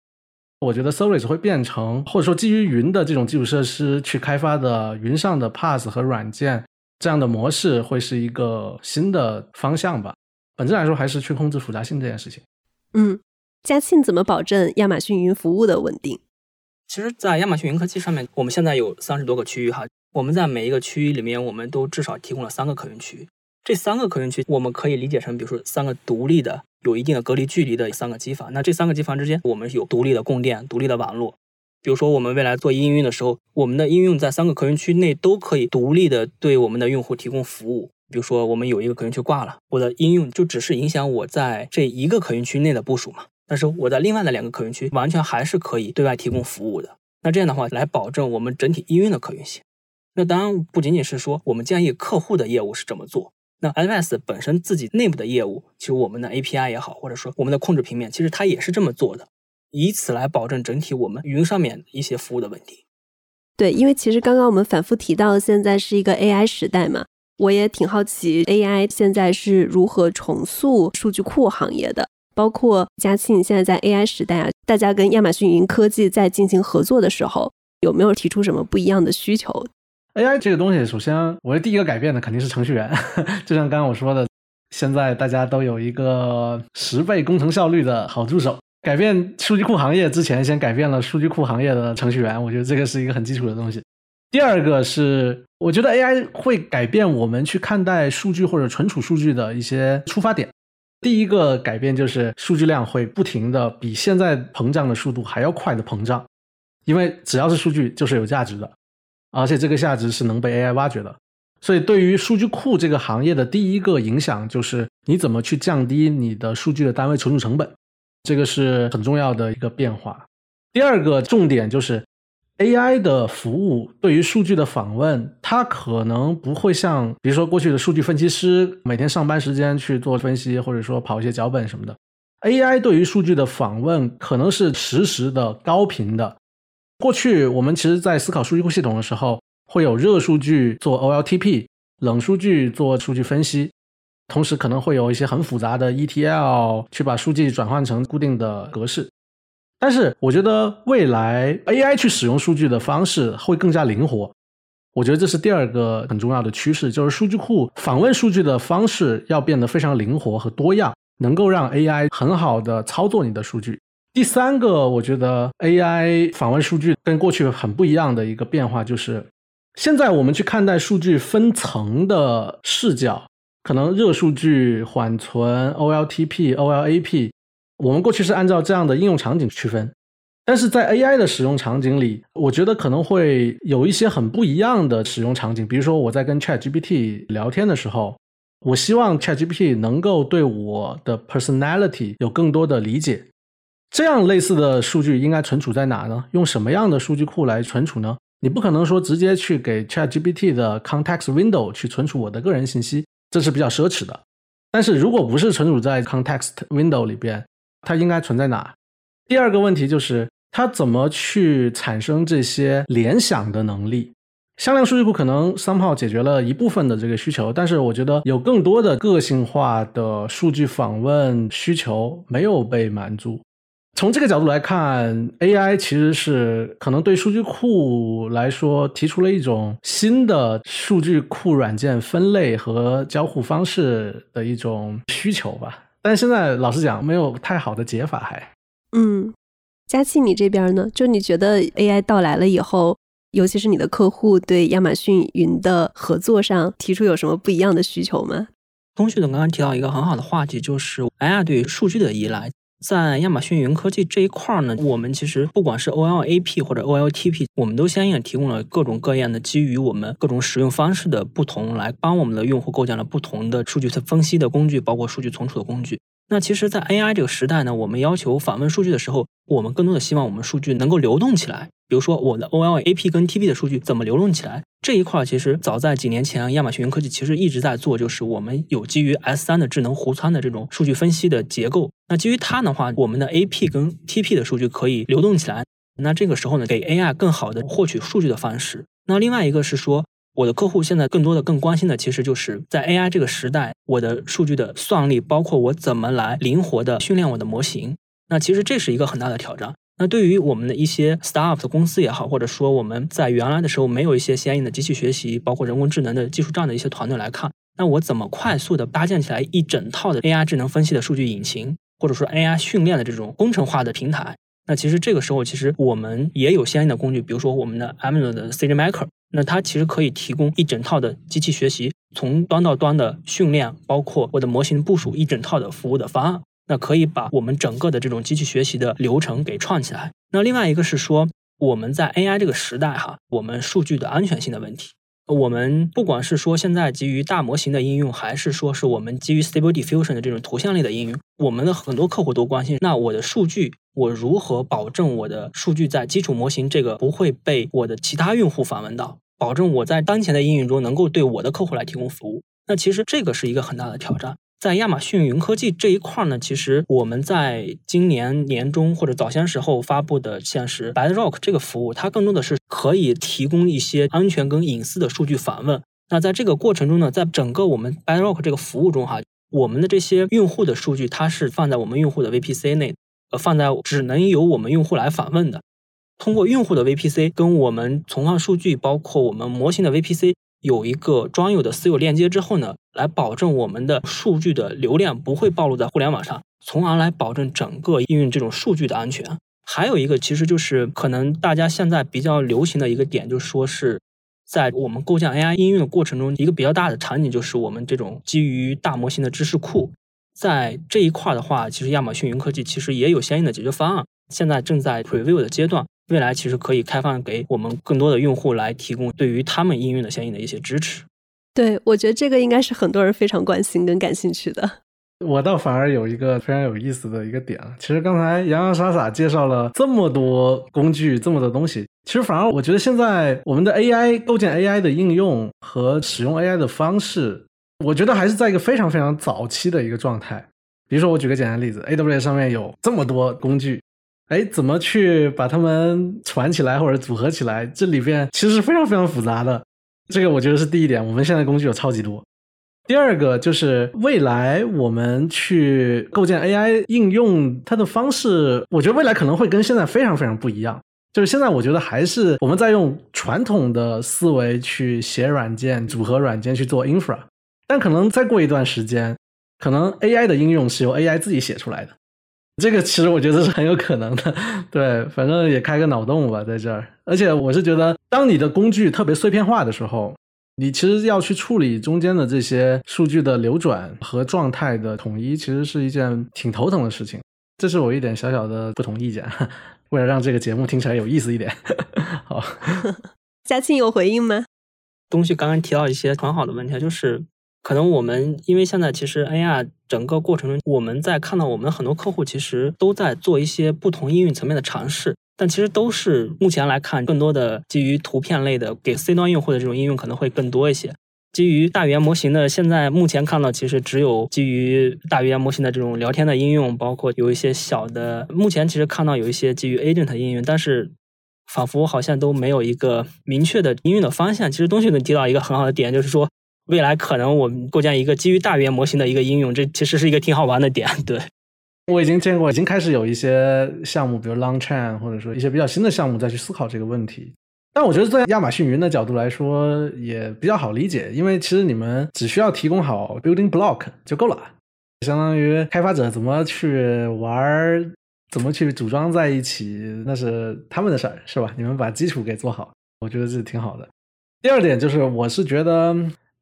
我觉得 Service 会变成，或者说基于云的这种基础设施去开发的云上的 Pass 和软件这样的模式，会是一个新的方向吧。本质来说，还是去控制复杂性这件事情。嗯。嘉庆怎么保证亚马逊云服务的稳定？其实，在亚马逊云科技上面，我们现在有三十多个区域哈。我们在每一个区域里面，我们都至少提供了三个可用区。这三个可用区，我们可以理解成，比如说三个独立的、有一定的隔离距离的三个机房。那这三个机房之间，我们有独立的供电、独立的网络。比如说，我们未来做应用的时候，我们的应用在三个可用区内都可以独立的对我们的用户提供服务。比如说，我们有一个可用区挂了，我的应用就只是影响我在这一个可用区内的部署嘛。但是我在另外的两个可用区完全还是可以对外提供服务的。那这样的话，来保证我们整体应用的可用性。那当然不仅仅是说我们建议客户的业务是这么做。那 iOS 本身自己内部的业务，其实我们的 API 也好，或者说我们的控制平面，其实它也是这么做的，以此来保证整体我们云上面一些服务的问题。对，因为其实刚刚我们反复提到，现在是一个 AI 时代嘛，我也挺好奇 AI 现在是如何重塑数据库行业的。包括嘉庆现在在 AI 时代啊，大家跟亚马逊云科技在进行合作的时候，有没有提出什么不一样的需求？AI 这个东西，首先我觉得第一个改变的肯定是程序员。就像刚刚我说的，现在大家都有一个十倍工程效率的好助手。改变数据库行业之前，先改变了数据库行业的程序员，我觉得这个是一个很基础的东西。第二个是，我觉得 AI 会改变我们去看待数据或者存储数据的一些出发点。第一个改变就是数据量会不停的比现在膨胀的速度还要快的膨胀，因为只要是数据就是有价值的，而且这个价值是能被 AI 挖掘的。所以对于数据库这个行业的第一个影响就是你怎么去降低你的数据的单位存储成本，这个是很重要的一个变化。第二个重点就是。AI 的服务对于数据的访问，它可能不会像，比如说过去的数据分析师每天上班时间去做分析，或者说跑一些脚本什么的。AI 对于数据的访问可能是实时的、高频的。过去我们其实在思考数据库系统的时候，会有热数据做 OLTP，冷数据做数据分析，同时可能会有一些很复杂的 ETL 去把数据转换成固定的格式。但是我觉得未来 AI 去使用数据的方式会更加灵活，我觉得这是第二个很重要的趋势，就是数据库访问数据的方式要变得非常灵活和多样，能够让 AI 很好的操作你的数据。第三个，我觉得 AI 访问数据跟过去很不一样的一个变化就是现在我们去看待数据分层的视角，可能热数据、缓存、OLTP、OLAP，我们过去是按照这样的应用场景区分。但是在 AI 的使用场景里，我觉得可能会有一些很不一样的使用场景。比如说，我在跟 ChatGPT 聊天的时候，我希望 ChatGPT 能够对我的 personality 有更多的理解。这样类似的数据应该存储在哪呢？用什么样的数据库来存储呢？你不可能说直接去给 ChatGPT 的 context window 去存储我的个人信息，这是比较奢侈的。但是如果不是存储在 context window 里边，它应该存在哪？第二个问题就是。它怎么去产生这些联想的能力？向量数据库可能 somehow 解决了一部分的这个需求，但是我觉得有更多的个性化的数据访问需求没有被满足。从这个角度来看，AI 其实是可能对数据库来说提出了一种新的数据库软件分类和交互方式的一种需求吧。但是现在老实讲，没有太好的解法还。嗯。佳琪，你这边呢？就你觉得 AI 到来了以后，尤其是你的客户对亚马逊云的合作上提出有什么不一样的需求吗？通讯总刚刚提到一个很好的话题，就是 AI 对于数据的依赖。在亚马逊云科技这一块呢，我们其实不管是 OLAP 或者 OLTP，我们都相应提供了各种各样的基于我们各种使用方式的不同，来帮我们的用户构建了不同的数据分析的工具，包括数据存储的工具。那其实，在 AI 这个时代呢，我们要求访问数据的时候，我们更多的希望我们数据能够流动起来。比如说，我的 OLAP 跟 TP 的数据怎么流动起来？这一块其实早在几年前，亚马逊云科技其实一直在做，就是我们有基于 S3 的智能湖仓的这种数据分析的结构。那基于它的话，我们的 AP 跟 TP 的数据可以流动起来。那这个时候呢，给 AI 更好的获取数据的方式。那另外一个是说。我的客户现在更多的更关心的，其实就是在 AI 这个时代，我的数据的算力，包括我怎么来灵活的训练我的模型。那其实这是一个很大的挑战。那对于我们的一些 startup 的公司也好，或者说我们在原来的时候没有一些相应的机器学习，包括人工智能的技术这样的一些团队来看，那我怎么快速的搭建起来一整套的 AI 智能分析的数据引擎，或者说 AI 训练的这种工程化的平台？那其实这个时候，其实我们也有相应的工具，比如说我们的 Amazon 的 SageMaker。那它其实可以提供一整套的机器学习，从端到端的训练，包括我的模型部署一整套的服务的方案。那可以把我们整个的这种机器学习的流程给串起来。那另外一个是说，我们在 AI 这个时代哈，我们数据的安全性的问题。我们不管是说现在基于大模型的应用，还是说是我们基于 Stable Diffusion 的这种图像类的应用，我们的很多客户都关心，那我的数据我如何保证我的数据在基础模型这个不会被我的其他用户访问到？保证我在当前的应用中能够对我的客户来提供服务，那其实这个是一个很大的挑战。在亚马逊云科技这一块呢，其实我们在今年年中或者早些时候发布的现实 Bedrock 这个服务，它更多的是可以提供一些安全跟隐私的数据访问。那在这个过程中呢，在整个我们 Bedrock 这个服务中哈，我们的这些用户的数据它是放在我们用户的 VPC 内，呃，放在只能由我们用户来访问的。通过用户的 VPC 跟我们存放数据，包括我们模型的 VPC 有一个专有的私有链接之后呢，来保证我们的数据的流量不会暴露在互联网上，从而来保证整个应用这种数据的安全。还有一个，其实就是可能大家现在比较流行的一个点，就是说是在我们构建 AI 应用的过程中，一个比较大的场景就是我们这种基于大模型的知识库。在这一块的话，其实亚马逊云科技其实也有相应的解决方案，现在正在 preview 的阶段。未来其实可以开放给我们更多的用户来提供对于他们应用的相应的一些支持。对，我觉得这个应该是很多人非常关心跟感兴趣的。我倒反而有一个非常有意思的一个点其实刚才洋洋洒洒介绍了这么多工具，这么多东西，其实反而我觉得现在我们的 AI 构建 AI 的应用和使用 AI 的方式，我觉得还是在一个非常非常早期的一个状态。比如说，我举个简单例子，AWS 上面有这么多工具。哎，怎么去把它们传起来或者组合起来？这里边其实是非常非常复杂的。这个我觉得是第一点。我们现在工具有超级多。第二个就是未来我们去构建 AI 应用它的方式，我觉得未来可能会跟现在非常非常不一样。就是现在我觉得还是我们在用传统的思维去写软件、组合软件去做 infra，但可能再过一段时间，可能 AI 的应用是由 AI 自己写出来的。这个其实我觉得是很有可能的。对，反正也开个脑洞吧，在这儿。而且我是觉得，当你的工具特别碎片化的时候，你其实要去处理中间的这些数据的流转和状态的统一，其实是一件挺头疼的事情。这是我一点小小的不同意见，为了让这个节目听起来有意思一点。好，嘉庆有回应吗？东西刚刚提到一些很好的问题，就是可能我们因为现在其实 AI 整个过程中，我们在看到我们很多客户其实都在做一些不同应用层面的尝试，但其实都是目前来看更多的基于图片类的给 C 端用户的这种应用可能会更多一些。基于大语言模型的，现在目前看到其实只有基于大语言模型的这种聊天的应用，包括有一些小的，目前其实看到有一些基于 agent 应用，但是仿佛好像都没有一个明确的应用的方向。其实东西能提到一个很好的点，就是说未来可能我们构建一个基于大语言模型的一个应用，这其实是一个挺好玩的点。对，我已经见过，已经开始有一些项目，比如 Long Chain，或者说一些比较新的项目再去思考这个问题。但我觉得，在亚马逊云的角度来说，也比较好理解，因为其实你们只需要提供好 building block 就够了，相当于开发者怎么去玩，怎么去组装在一起，那是他们的事儿，是吧？你们把基础给做好，我觉得这挺好的。第二点就是，我是觉得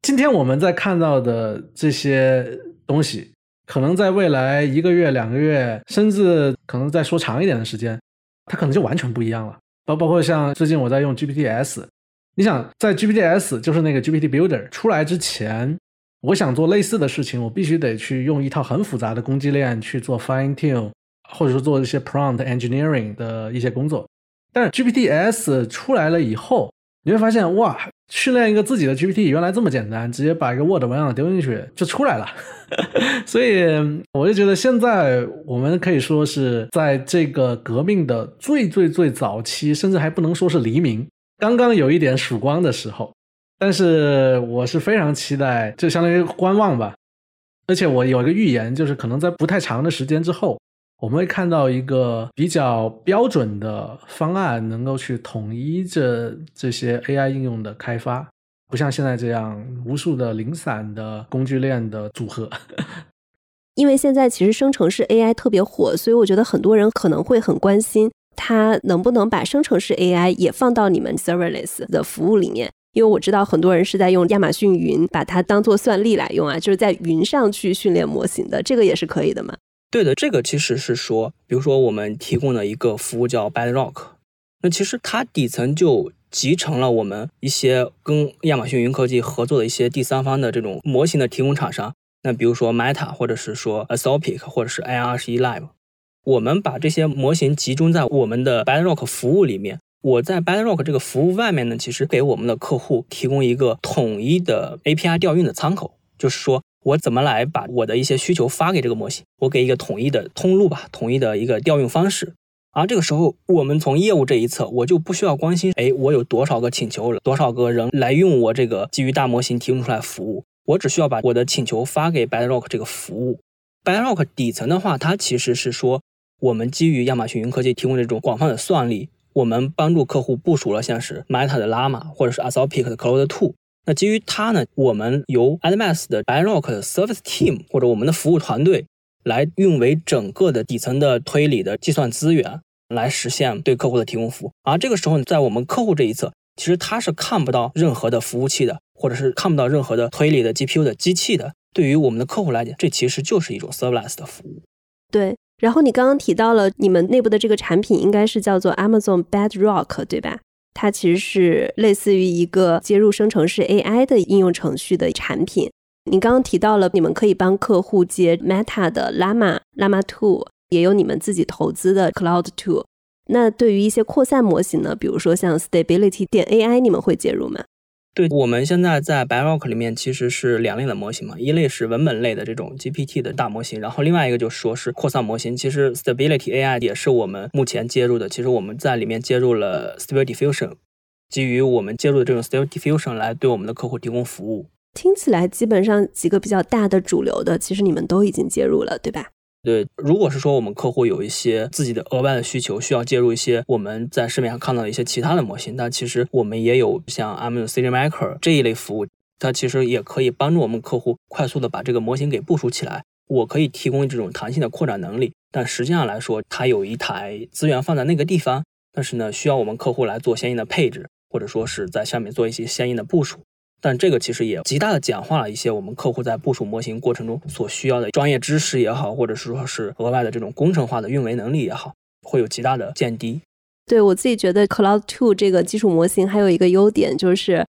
今天我们在看到的这些东西，可能在未来一个月、两个月，甚至可能再说长一点的时间，它可能就完全不一样了。包包括像最近我在用 GPTs，你想在 GPTs 就是那个 GPT Builder 出来之前，我想做类似的事情，我必须得去用一套很复杂的攻击链去做 fine tune，或者说做一些 prompt engineering 的一些工作。但 GPTs 出来了以后，你会发现哇，训练一个自己的 GPT 原来这么简单，直接把一个 Word 文档丢进去就出来了。所以我就觉得现在我们可以说是在这个革命的最最最早期，甚至还不能说是黎明，刚刚有一点曙光的时候。但是我是非常期待，就相当于观望吧。而且我有一个预言，就是可能在不太长的时间之后，我们会看到一个比较标准的方案，能够去统一这这些 AI 应用的开发。不像现在这样无数的零散的工具链的组合，因为现在其实生成式 AI 特别火，所以我觉得很多人可能会很关心它能不能把生成式 AI 也放到你们 serverless 的服务里面。因为我知道很多人是在用亚马逊云把它当做算力来用啊，就是在云上去训练模型的，这个也是可以的嘛？对的，这个其实是说，比如说我们提供的一个服务叫 Bedrock，那其实它底层就。集成了我们一些跟亚马逊云科技合作的一些第三方的这种模型的提供厂商，那比如说 Meta，或者是说 a s o p i c 或者是 AI 二十一 Live，我们把这些模型集中在我们的 Bedrock 服务里面。我在 Bedrock 这个服务外面呢，其实给我们的客户提供一个统一的 API 调运的仓口，就是说我怎么来把我的一些需求发给这个模型，我给一个统一的通路吧，统一的一个调用方式。而这个时候，我们从业务这一侧，我就不需要关心，哎，我有多少个请求，多少个人来用我这个基于大模型提供出来服务，我只需要把我的请求发给 Bedrock 这个服务。Bedrock 底层的话，它其实是说，我们基于亚马逊云科技提供这种广泛的算力，我们帮助客户部署了像是 Meta 的 Llama 或者是 Anthropic 的 Claude Two。那基于它呢，我们由 Admas 的 Bedrock 的 Service Team 或者我们的服务团队来运维整个的底层的推理的计算资源。来实现对客户的提供服务，而这个时候，在我们客户这一侧，其实他是看不到任何的服务器的，或者是看不到任何的推理的 GPU 的机器的。对于我们的客户来讲，这其实就是一种 serverless 的服务。对。然后你刚刚提到了你们内部的这个产品，应该是叫做 Amazon Bedrock，对吧？它其实是类似于一个接入生成式 AI 的应用程序的产品。你刚刚提到了，你们可以帮客户接 Meta 的 Llama、Llama Two。也有你们自己投资的 Cloud Two，那对于一些扩散模型呢，比如说像 Stability 电 AI，你们会介入吗？对，我们现在在 b a r o c k 里面其实是两类的模型嘛，一类是文本类的这种 GPT 的大模型，然后另外一个就说是扩散模型。其实 Stability AI 也是我们目前接入的，其实我们在里面接入了 Stable Diffusion，基于我们接入的这种 Stable Diffusion 来对我们的客户提供服务。听起来基本上几个比较大的主流的，其实你们都已经接入了，对吧？对，如果是说我们客户有一些自己的额外的需求，需要介入一些我们在市面上看到的一些其他的模型，但其实我们也有像 Amazon SageMaker 这一类服务，它其实也可以帮助我们客户快速的把这个模型给部署起来，我可以提供这种弹性的扩展能力，但实际上来说，它有一台资源放在那个地方，但是呢，需要我们客户来做相应的配置，或者说是在下面做一些相应的部署。但这个其实也极大的简化了一些我们客户在部署模型过程中所需要的专业知识也好，或者是说是额外的这种工程化的运维能力也好，会有极大的降低。对我自己觉得，Cloud Two 这个基础模型还有一个优点就是，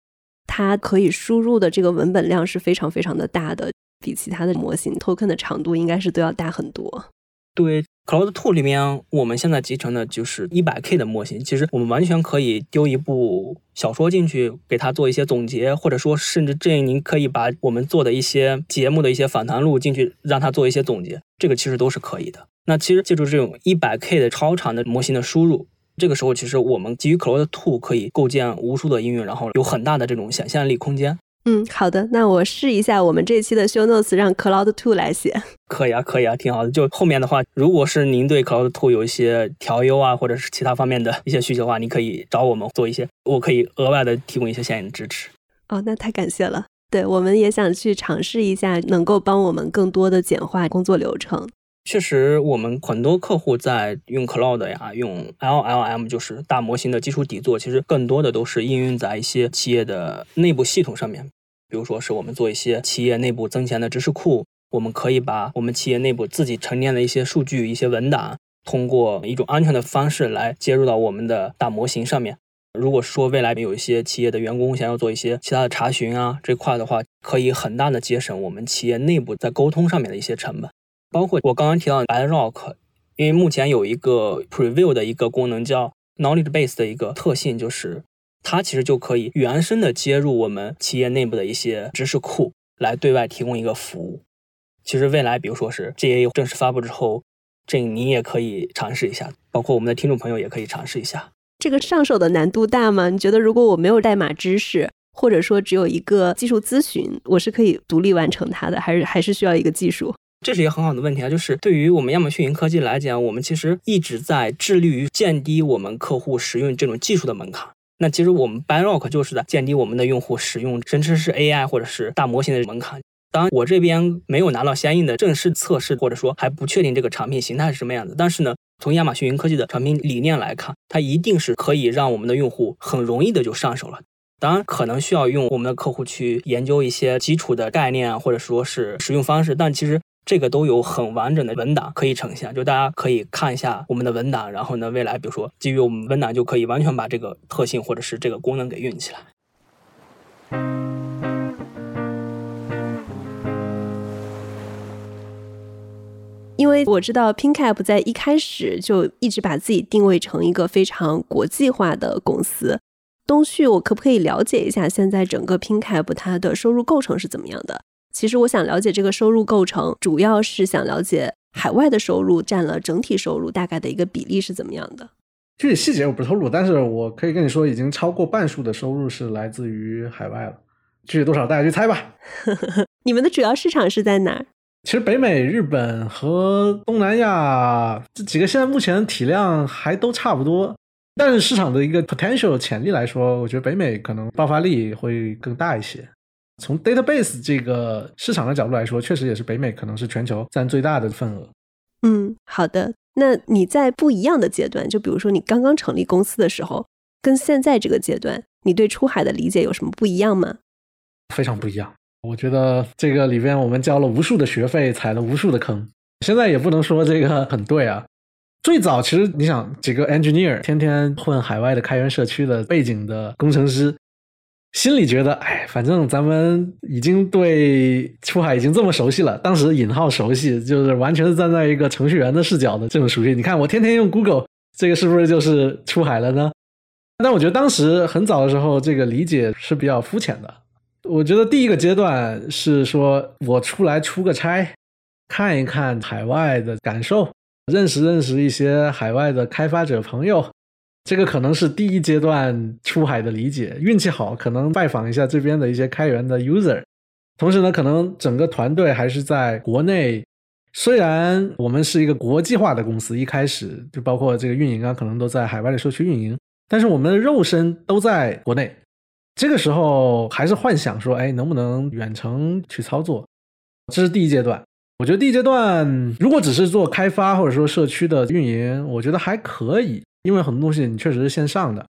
它可以输入的这个文本量是非常非常的大的，比其他的模型 token 的长度应该是都要大很多。对，Cloud Two 里面我们现在集成的就是一百 K 的模型，其实我们完全可以丢一部小说进去，给它做一些总结，或者说甚至建议您可以把我们做的一些节目的一些访谈录进去，让它做一些总结，这个其实都是可以的。那其实借助这种一百 K 的超长的模型的输入。这个时候，其实我们基于 Cloud Two 可以构建无数的应用，然后有很大的这种想象力空间。嗯，好的，那我试一下我们这期的 Show Notes 让 Cloud Two 来写。可以啊，可以啊，挺好的。就后面的话，如果是您对 Cloud Two 有一些调优啊，或者是其他方面的一些需求的话，你可以找我们做一些，我可以额外的提供一些相应的支持。哦，那太感谢了。对，我们也想去尝试一下，能够帮我们更多的简化工作流程。确实，我们很多客户在用 Cloud 呀，用 LLM，就是大模型的基础底座，其实更多的都是应用在一些企业的内部系统上面。比如说，是我们做一些企业内部增强的知识库，我们可以把我们企业内部自己沉淀的一些数据、一些文档，通过一种安全的方式来接入到我们的大模型上面。如果说未来有一些企业的员工想要做一些其他的查询啊这块的话，可以很大的节省我们企业内部在沟通上面的一些成本。包括我刚刚提到的 Bedrock，因为目前有一个 Preview 的一个功能叫 Knowledge Base 的一个特性，就是它其实就可以原生的接入我们企业内部的一些知识库，来对外提供一个服务。其实未来，比如说是 GA 正式发布之后，这你也可以尝试一下，包括我们的听众朋友也可以尝试一下。这个上手的难度大吗？你觉得如果我没有代码知识，或者说只有一个技术咨询，我是可以独立完成它的，还是还是需要一个技术？这是一个很好的问题啊，就是对于我们亚马逊云科技来讲，我们其实一直在致力于降低我们客户使用这种技术的门槛。那其实我们 Banrock 就是在降低我们的用户使用甚至是 AI 或者是大模型的门槛。当然，我这边没有拿到相应的正式测试，或者说还不确定这个产品形态是什么样子。但是呢，从亚马逊云科技的产品理念来看，它一定是可以让我们的用户很容易的就上手了。当然，可能需要用我们的客户去研究一些基础的概念，或者说是使用方式，但其实。这个都有很完整的文档可以呈现，就大家可以看一下我们的文档，然后呢，未来比如说基于我们文档就可以完全把这个特性或者是这个功能给运起来。因为我知道 PinCap 在一开始就一直把自己定位成一个非常国际化的公司。东旭，我可不可以了解一下现在整个 PinCap 它的收入构成是怎么样的？其实我想了解这个收入构成，主要是想了解海外的收入占了整体收入大概的一个比例是怎么样的。具体细节我不透露，但是我可以跟你说，已经超过半数的收入是来自于海外了。具体多少，大家去猜吧。你们的主要市场是在哪儿？其实北美、日本和东南亚这几个现在目前体量还都差不多，但是市场的一个 potential 潜力来说，我觉得北美可能爆发力会更大一些。从 database 这个市场的角度来说，确实也是北美可能是全球占最大的份额。嗯，好的。那你在不一样的阶段，就比如说你刚刚成立公司的时候，跟现在这个阶段，你对出海的理解有什么不一样吗？非常不一样。我觉得这个里边我们交了无数的学费，踩了无数的坑。现在也不能说这个很对啊。最早其实你想几个 engineer 天天混海外的开源社区的背景的工程师。心里觉得，哎，反正咱们已经对出海已经这么熟悉了。当时引号熟悉，就是完全是站在一个程序员的视角的这种熟悉。你看，我天天用 Google，这个是不是就是出海了呢？但我觉得当时很早的时候，这个理解是比较肤浅的。我觉得第一个阶段是说我出来出个差，看一看海外的感受，认识认识一些海外的开发者朋友。这个可能是第一阶段出海的理解，运气好可能拜访一下这边的一些开源的 user，同时呢，可能整个团队还是在国内。虽然我们是一个国际化的公司，一开始就包括这个运营啊，可能都在海外的社区运营，但是我们的肉身都在国内。这个时候还是幻想说，哎，能不能远程去操作？这是第一阶段。我觉得第一阶段如果只是做开发或者说社区的运营，我觉得还可以，因为很多东西你确实是线上的。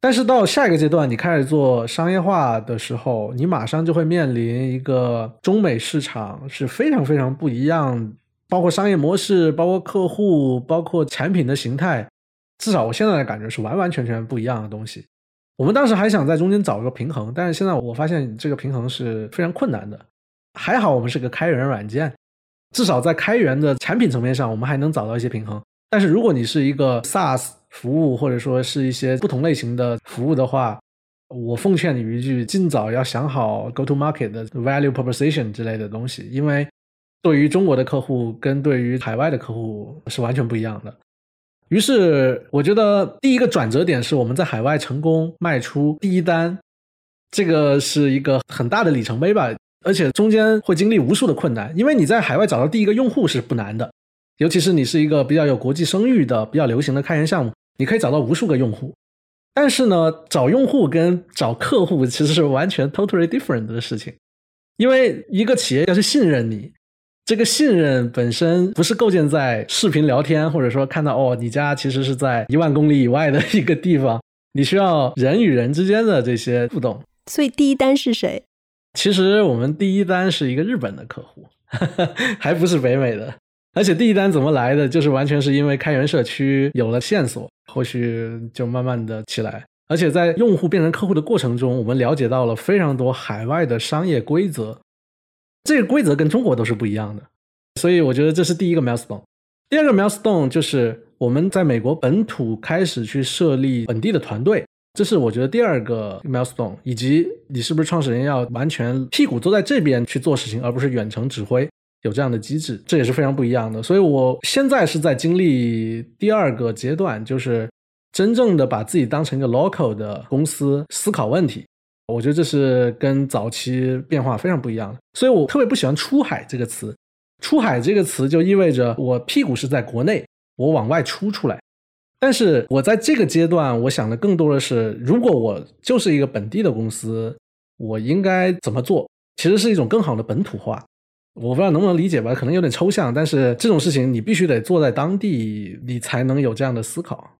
但是到下一个阶段，你开始做商业化的时候，你马上就会面临一个中美市场是非常非常不一样，包括商业模式、包括客户、包括产品的形态，至少我现在的感觉是完完全全不一样的东西。我们当时还想在中间找一个平衡，但是现在我发现这个平衡是非常困难的。还好我们是个开源软件，至少在开源的产品层面上，我们还能找到一些平衡。但是如果你是一个 SaaS 服务，或者说是一些不同类型的服务的话，我奉劝你一句：尽早要想好 Go to Market 的 Value Proposition 之类的东西，因为对于中国的客户跟对于海外的客户是完全不一样的。于是我觉得第一个转折点是我们在海外成功卖出第一单，这个是一个很大的里程碑吧。而且中间会经历无数的困难，因为你在海外找到第一个用户是不难的，尤其是你是一个比较有国际声誉的、比较流行的开源项目，你可以找到无数个用户。但是呢，找用户跟找客户其实是完全 totally different 的事情，因为一个企业要去信任你，这个信任本身不是构建在视频聊天，或者说看到哦，你家其实是在一万公里以外的一个地方，你需要人与人之间的这些互动。所以第一单是谁？其实我们第一单是一个日本的客户，还不是北美的。而且第一单怎么来的，就是完全是因为开源社区有了线索，后续就慢慢的起来。而且在用户变成客户的过程中，我们了解到了非常多海外的商业规则，这个规则跟中国都是不一样的。所以我觉得这是第一个 milestone。第二个 milestone 就是我们在美国本土开始去设立本地的团队。这是我觉得第二个 milestone，以及你是不是创始人要完全屁股坐在这边去做事情，而不是远程指挥，有这样的机制，这也是非常不一样的。所以我现在是在经历第二个阶段，就是真正的把自己当成一个 local 的公司思考问题。我觉得这是跟早期变化非常不一样的。所以我特别不喜欢“出海”这个词，“出海”这个词就意味着我屁股是在国内，我往外出出来。但是我在这个阶段，我想的更多的是，如果我就是一个本地的公司，我应该怎么做？其实是一种更好的本土化。我不知道能不能理解吧？可能有点抽象，但是这种事情你必须得坐在当地，你才能有这样的思考。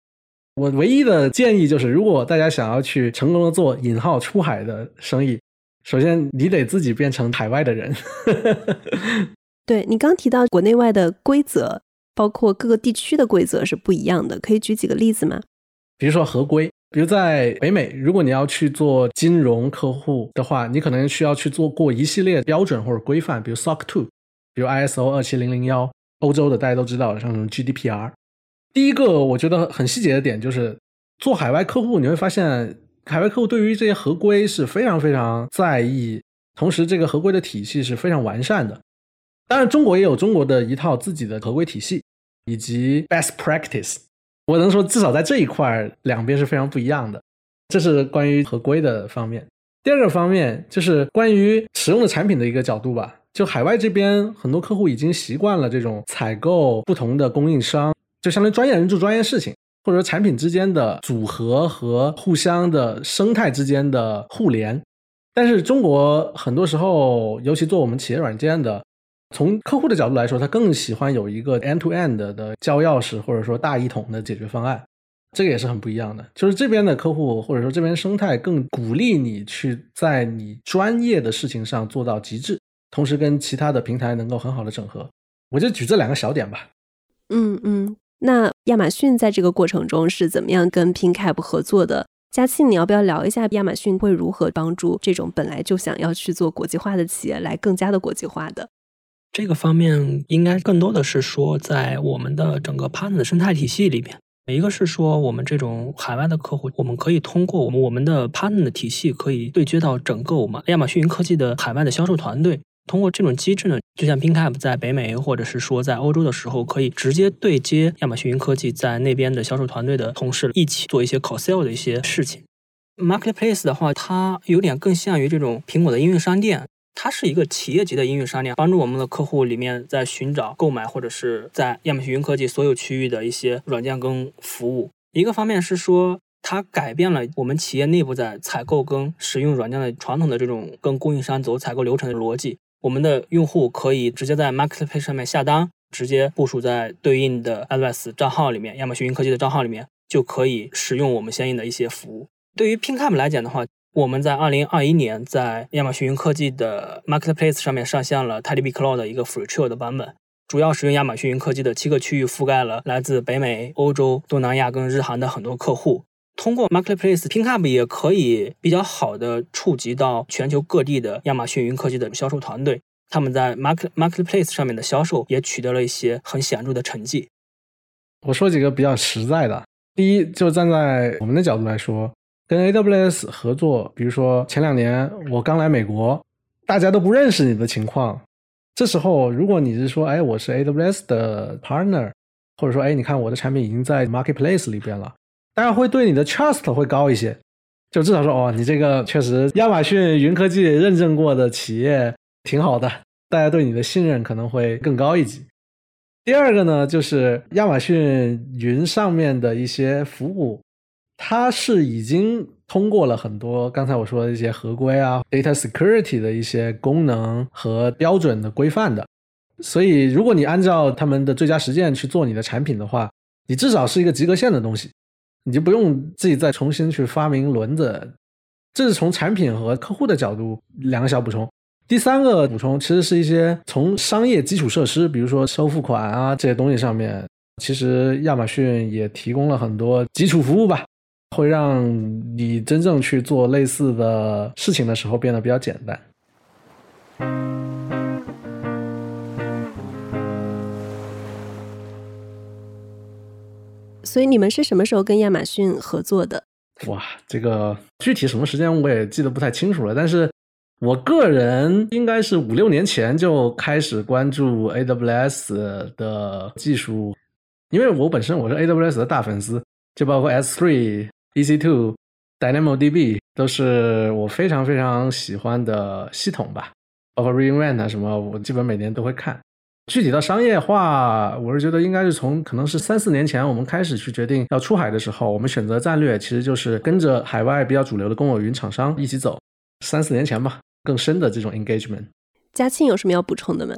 我唯一的建议就是，如果大家想要去成功的做引号出海的生意，首先你得自己变成海外的人。对你刚提到国内外的规则。包括各个地区的规则是不一样的，可以举几个例子吗？比如说合规，比如在北美，如果你要去做金融客户的话，你可能需要去做过一系列标准或者规范，比如 SOC 2，比如 ISO 二七零零幺，欧洲的大家都知道，像什么 GDPR。第一个我觉得很细节的点就是，做海外客户你会发现，海外客户对于这些合规是非常非常在意，同时这个合规的体系是非常完善的。当然，中国也有中国的一套自己的合规体系。以及 best practice，我能说至少在这一块儿两边是非常不一样的。这是关于合规的方面。第二个方面就是关于使用的产品的一个角度吧。就海外这边很多客户已经习惯了这种采购不同的供应商，就相当于专业人做专业事情，或者说产品之间的组合和互相的生态之间的互联。但是中国很多时候，尤其做我们企业软件的。从客户的角度来说，他更喜欢有一个 end-to-end 的交钥匙，或者说大一统的解决方案，这个也是很不一样的。就是这边的客户或者说这边生态更鼓励你去在你专业的事情上做到极致，同时跟其他的平台能够很好的整合。我就举这两个小点吧。嗯嗯，那亚马逊在这个过程中是怎么样跟 PinCap 合作的？佳期，你要不要聊一下亚马逊会如何帮助这种本来就想要去做国际化的企业来更加的国际化的？这个方面应该更多的是说，在我们的整个 partner 的生态体系里面，一个是说我们这种海外的客户，我们可以通过我们我们的 partner 的体系，可以对接到整个我们亚马逊云科技的海外的销售团队。通过这种机制呢，就像 PinCap 在北美或者是说在欧洲的时候，可以直接对接亚马逊云科技在那边的销售团队的同事，一起做一些 co sell 的一些事情。Marketplace 的话，它有点更像于这种苹果的应用商店。它是一个企业级的应用商店，帮助我们的客户里面在寻找、购买或者是在亚马逊云科技所有区域的一些软件跟服务。一个方面是说，它改变了我们企业内部在采购跟使用软件的传统的这种跟供应商走采购流程的逻辑。我们的用户可以直接在 Marketplace 上面下单，直接部署在对应的 AWS 账号里面，亚马逊云科技的账号里面，就可以使用我们相应的一些服务。对于 PingCap 来讲的话，我们在二零二一年在亚马逊云科技的 Marketplace 上面上线了 TidyB Cloud 的一个 Free Trial 的版本，主要使用亚马逊云科技的七个区域，覆盖了来自北美、欧洲、东南亚跟日韩的很多客户。通过 marketplace pink up 也可以比较好的触及到全球各地的亚马逊云科技的销售团队，他们在 Market Marketplace 上面的销售也取得了一些很显著的成绩。我说几个比较实在的，第一，就站在我们的角度来说。跟 AWS 合作，比如说前两年我刚来美国，大家都不认识你的情况，这时候如果你是说，哎，我是 AWS 的 partner，或者说，哎，你看我的产品已经在 Marketplace 里边了，大家会对你的 trust 会高一些，就至少说，哦，你这个确实亚马逊云科技认证过的企业挺好的，大家对你的信任可能会更高一级。第二个呢，就是亚马逊云上面的一些服务。它是已经通过了很多刚才我说的一些合规啊，data security 的一些功能和标准的规范的，所以如果你按照他们的最佳实践去做你的产品的话，你至少是一个及格线的东西，你就不用自己再重新去发明轮子。这是从产品和客户的角度两个小补充。第三个补充其实是一些从商业基础设施，比如说收付款啊这些东西上面，其实亚马逊也提供了很多基础服务吧。会让你真正去做类似的事情的时候变得比较简单。所以你们是什么时候跟亚马逊合作的？哇，这个具体什么时间我也记得不太清楚了。但是我个人应该是五六年前就开始关注 AWS 的技术，因为我本身我是 AWS 的大粉丝，就包括 S3。EC2、DynamoDB 都是我非常非常喜欢的系统吧，包括 Reinvent 啊什么，我基本每年都会看。具体到商业化，我是觉得应该是从可能是三四年前我们开始去决定要出海的时候，我们选择战略其实就是跟着海外比较主流的公有云厂商一起走。三四年前吧，更深的这种 engagement。嘉庆有什么要补充的吗？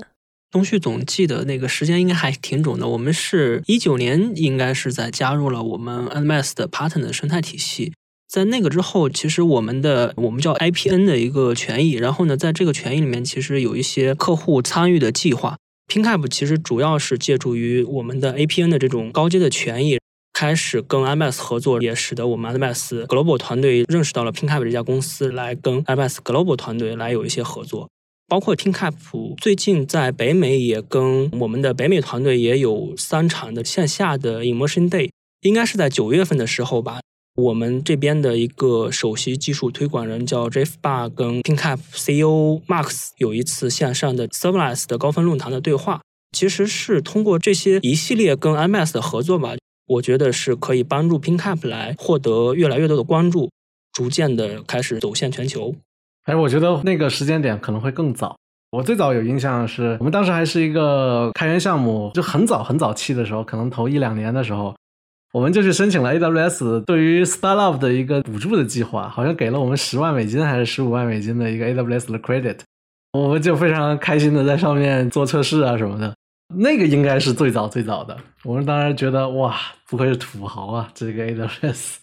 东旭总记得那个时间应该还挺准的。我们是一九年，应该是在加入了我们 NMS 的 partner 的生态体系。在那个之后，其实我们的我们叫 IPN 的一个权益，然后呢，在这个权益里面，其实有一些客户参与的计划。PinCap 其实主要是借助于我们的 APN 的这种高阶的权益，开始跟 MS 合作，也使得我们 MS Global 团队认识到了 PinCap 这家公司，来跟 MS Global 团队来有一些合作。包括 PinCap 最近在北美也跟我们的北美团队也有三场的线下的 Immersion Day，应该是在九月份的时候吧。我们这边的一个首席技术推广人叫 Jeff Bar，跟 PinCap CEO Max 有一次线上的 Serverless 的高分论坛的对话。其实是通过这些一系列跟 MS 的合作吧，我觉得是可以帮助 PinCap 来获得越来越多的关注，逐渐的开始走向全球。哎，我觉得那个时间点可能会更早。我最早有印象是我们当时还是一个开源项目，就很早很早期的时候，可能头一两年的时候，我们就去申请了 AWS 对于 Startup 的一个补助的计划，好像给了我们十万美金还是十五万美金的一个 AWS 的 credit，我们就非常开心的在上面做测试啊什么的。那个应该是最早最早的，我们当时觉得哇，不愧是土豪啊，这个 AWS。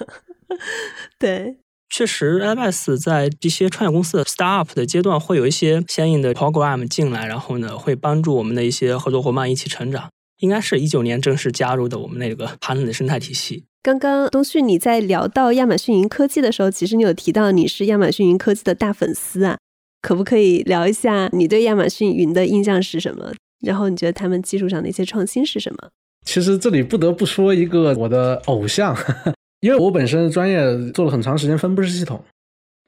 对。确实，MS 在这些创业公司的 startup 的阶段会有一些相应的 program 进来，然后呢，会帮助我们的一些合作伙伴一起成长。应该是一九年正式加入的我们那个 partner 的生态体系。刚刚东旭你在聊到亚马逊云科技的时候，其实你有提到你是亚马逊云科技的大粉丝啊，可不可以聊一下你对亚马逊云的印象是什么？然后你觉得他们技术上的一些创新是什么？其实这里不得不说一个我的偶像。因为我本身专业做了很长时间分布式系统，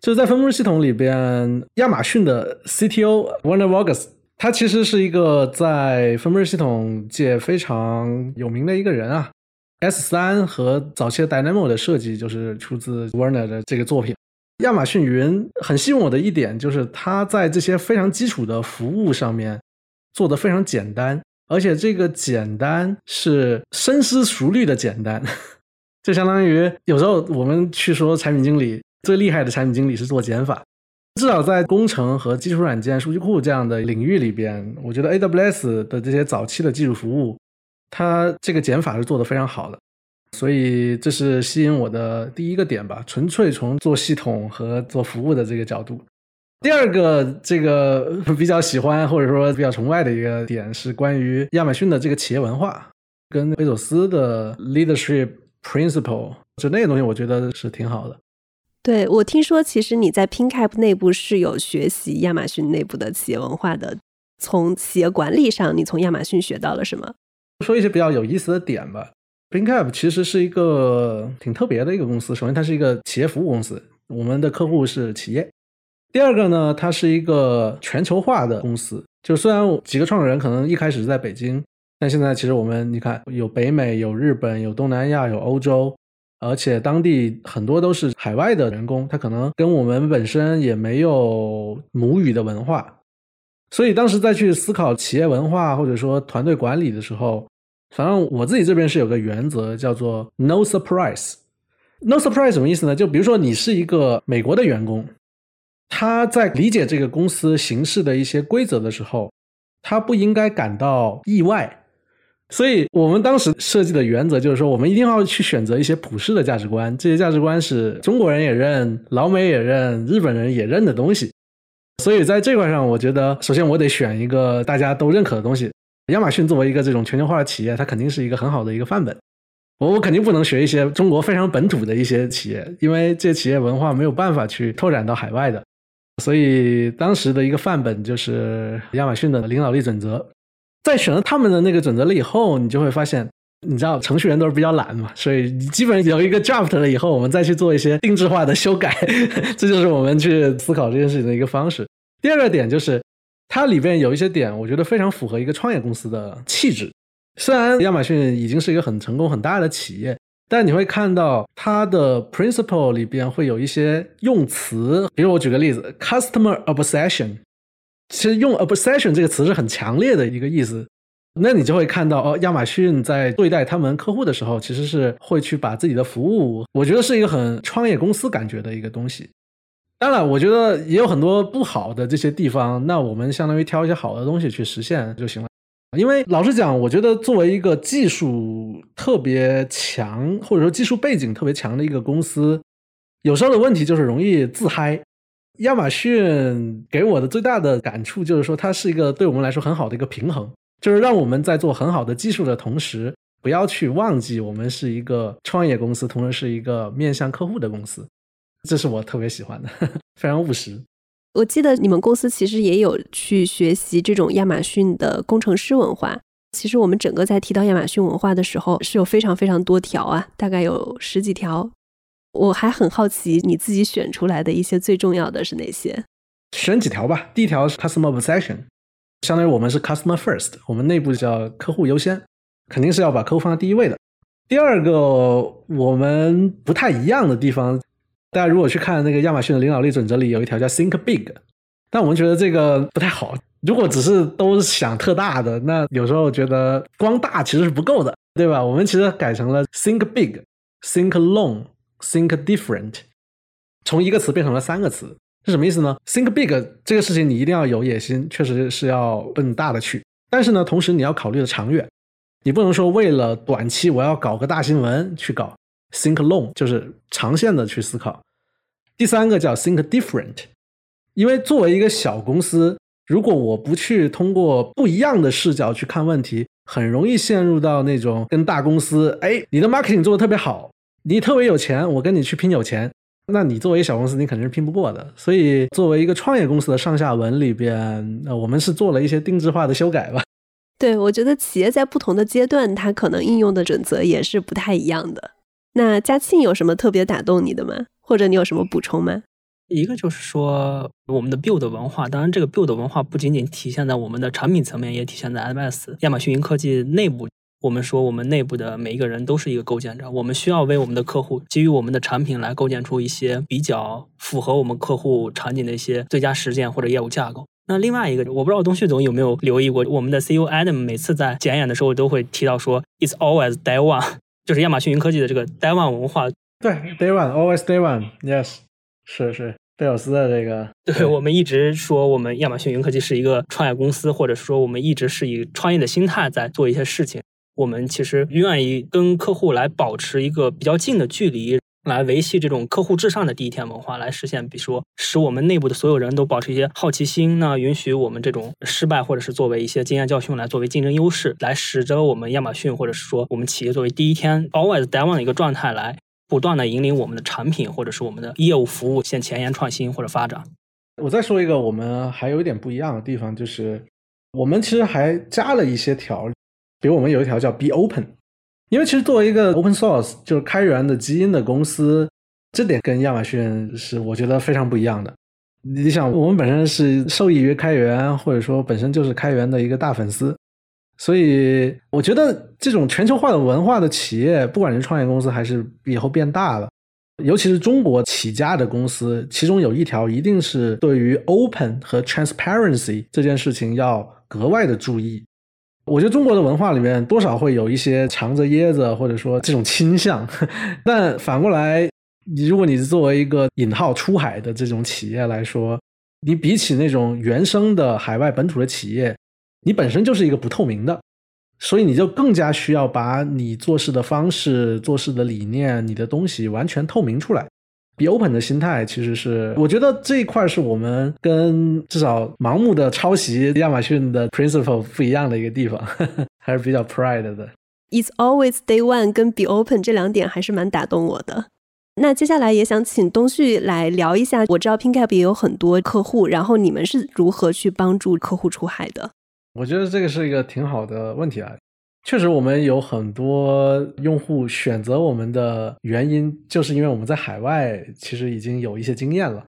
就是在分布式系统里边，亚马逊的 CTO Werner Vogels，他其实是一个在分布式系统界非常有名的一个人啊。S 三和早期的 Dynamo 的设计就是出自 Werner 的这个作品。亚马逊云很吸引我的一点就是它在这些非常基础的服务上面做的非常简单，而且这个简单是深思熟虑的简单。就相当于有时候我们去说产品经理最厉害的产品经理是做减法，至少在工程和基础软件、数据库这样的领域里边，我觉得 AWS 的这些早期的技术服务，它这个减法是做得非常好的。所以这是吸引我的第一个点吧，纯粹从做系统和做服务的这个角度。第二个，这个 比较喜欢或者说比较崇拜的一个点是关于亚马逊的这个企业文化，跟贝佐斯的 leadership principle，就那个东西，我觉得是挺好的。对我听说，其实你在 PinCap 内部是有学习亚马逊内部的企业文化的。从企业管理上，你从亚马逊学到了什么？说一些比较有意思的点吧。PinCap 其实是一个挺特别的一个公司。首先，它是一个企业服务公司，我们的客户是企业。第二个呢，它是一个全球化的公司。就虽然几个创始人可能一开始是在北京，但现在其实我们你看，有北美，有日本，有东南亚，有欧洲，而且当地很多都是海外的员工，他可能跟我们本身也没有母语的文化，所以当时再去思考企业文化或者说团队管理的时候，反正我自己这边是有个原则，叫做 No surprise。No surprise 什么意思呢？就比如说你是一个美国的员工。他在理解这个公司形式的一些规则的时候，他不应该感到意外。所以我们当时设计的原则就是说，我们一定要去选择一些普世的价值观，这些价值观是中国人也认、老美也认、日本人也认的东西。所以在这块上，我觉得首先我得选一个大家都认可的东西。亚马逊作为一个这种全球化的企业，它肯定是一个很好的一个范本。我我肯定不能学一些中国非常本土的一些企业，因为这些企业文化没有办法去拓展到海外的。所以当时的一个范本就是亚马逊的领导力准则，在选了他们的那个准则了以后，你就会发现，你知道程序员都是比较懒嘛，所以基本有一个 draft 了以后，我们再去做一些定制化的修改，这就是我们去思考这件事情的一个方式。第二个点就是，它里边有一些点，我觉得非常符合一个创业公司的气质。虽然亚马逊已经是一个很成功很大的企业。但你会看到它的 principle 里边会有一些用词，比如我举个例子，customer obsession，其实用 obsession 这个词是很强烈的一个意思。那你就会看到哦，亚马逊在对待他们客户的时候，其实是会去把自己的服务，我觉得是一个很创业公司感觉的一个东西。当然，我觉得也有很多不好的这些地方，那我们相当于挑一些好的东西去实现就行了。因为老实讲，我觉得作为一个技术特别强，或者说技术背景特别强的一个公司，有时候的问题就是容易自嗨。亚马逊给我的最大的感触就是说，它是一个对我们来说很好的一个平衡，就是让我们在做很好的技术的同时，不要去忘记我们是一个创业公司，同时是一个面向客户的公司。这是我特别喜欢的，非常务实。我记得你们公司其实也有去学习这种亚马逊的工程师文化。其实我们整个在提到亚马逊文化的时候，是有非常非常多条啊，大概有十几条。我还很好奇，你自己选出来的一些最重要的是哪些？选几条吧。第一条是 customer obsession，相当于我们是 customer first，我们内部叫客户优先，肯定是要把客户放在第一位的。第二个我们不太一样的地方。大家如果去看那个亚马逊的领导力准则里有一条叫 Think Big，但我们觉得这个不太好。如果只是都想特大的，那有时候觉得光大其实是不够的，对吧？我们其实改成了 Think Big、Think Long、Think Different，从一个词变成了三个词，是什么意思呢？Think Big 这个事情你一定要有野心，确实是要奔大的去。但是呢，同时你要考虑的长远，你不能说为了短期我要搞个大新闻去搞。Think long 就是长线的去思考。第三个叫 Think different，因为作为一个小公司，如果我不去通过不一样的视角去看问题，很容易陷入到那种跟大公司，哎，你的 marketing 做的特别好，你特别有钱，我跟你去拼有钱，那你作为小公司，你肯定是拼不过的。所以，作为一个创业公司的上下文里边，呃，我们是做了一些定制化的修改吧。对，我觉得企业在不同的阶段，它可能应用的准则也是不太一样的。那嘉庆有什么特别打动你的吗？或者你有什么补充吗？一个就是说，我们的 build 文化，当然这个 build 文化不仅仅体现在我们的产品层面，也体现在 AWS 亚马逊云科技内部。我们说，我们内部的每一个人都是一个构建者，我们需要为我们的客户基于我们的产品来构建出一些比较符合我们客户场景的一些最佳实践或者业务架构。那另外一个，我不知道东旭总有没有留意过，我们的 CEO Adam 每次在剪演的时候都会提到说，It's always day one。就是亚马逊云科技的这个 Day One 文化，对 Day One always Day One，Yes，是是，贝尔斯的这个，对我们一直说我们亚马逊云科技是一个创业公司，或者说我们一直是以创业的心态在做一些事情。我们其实愿意跟客户来保持一个比较近的距离。来维系这种客户至上的第一天文化，来实现，比如说使我们内部的所有人都保持一些好奇心，那允许我们这种失败或者是作为一些经验教训来作为竞争优势，来使得我们亚马逊或者是说我们企业作为第一天 always day one 的一个状态，来不断的引领我们的产品或者是我们的业务服务向前沿创新或者发展。我再说一个，我们还有一点不一样的地方，就是我们其实还加了一些条，比如我们有一条叫 be open。因为其实作为一个 open source 就是开源的基因的公司，这点跟亚马逊是我觉得非常不一样的。你想，我们本身是受益于开源，或者说本身就是开源的一个大粉丝，所以我觉得这种全球化的文化的企业，不管是创业公司还是以后变大了，尤其是中国起家的公司，其中有一条一定是对于 open 和 transparency 这件事情要格外的注意。我觉得中国的文化里面多少会有一些藏着掖着，或者说这种倾向。但反过来，你如果你作为一个引号出海的这种企业来说，你比起那种原生的海外本土的企业，你本身就是一个不透明的，所以你就更加需要把你做事的方式、做事的理念、你的东西完全透明出来。Be open 的心态，其实是我觉得这一块是我们跟至少盲目的抄袭亚马逊的 principle 不一样的一个地方，还是比较 pride 的。It's always day one 跟 be open 这两点还是蛮打动我的。那接下来也想请东旭来聊一下，我知道 PinkApp 也有很多客户，然后你们是如何去帮助客户出海的？我觉得这个是一个挺好的问题啊。确实，我们有很多用户选择我们的原因，就是因为我们在海外其实已经有一些经验了。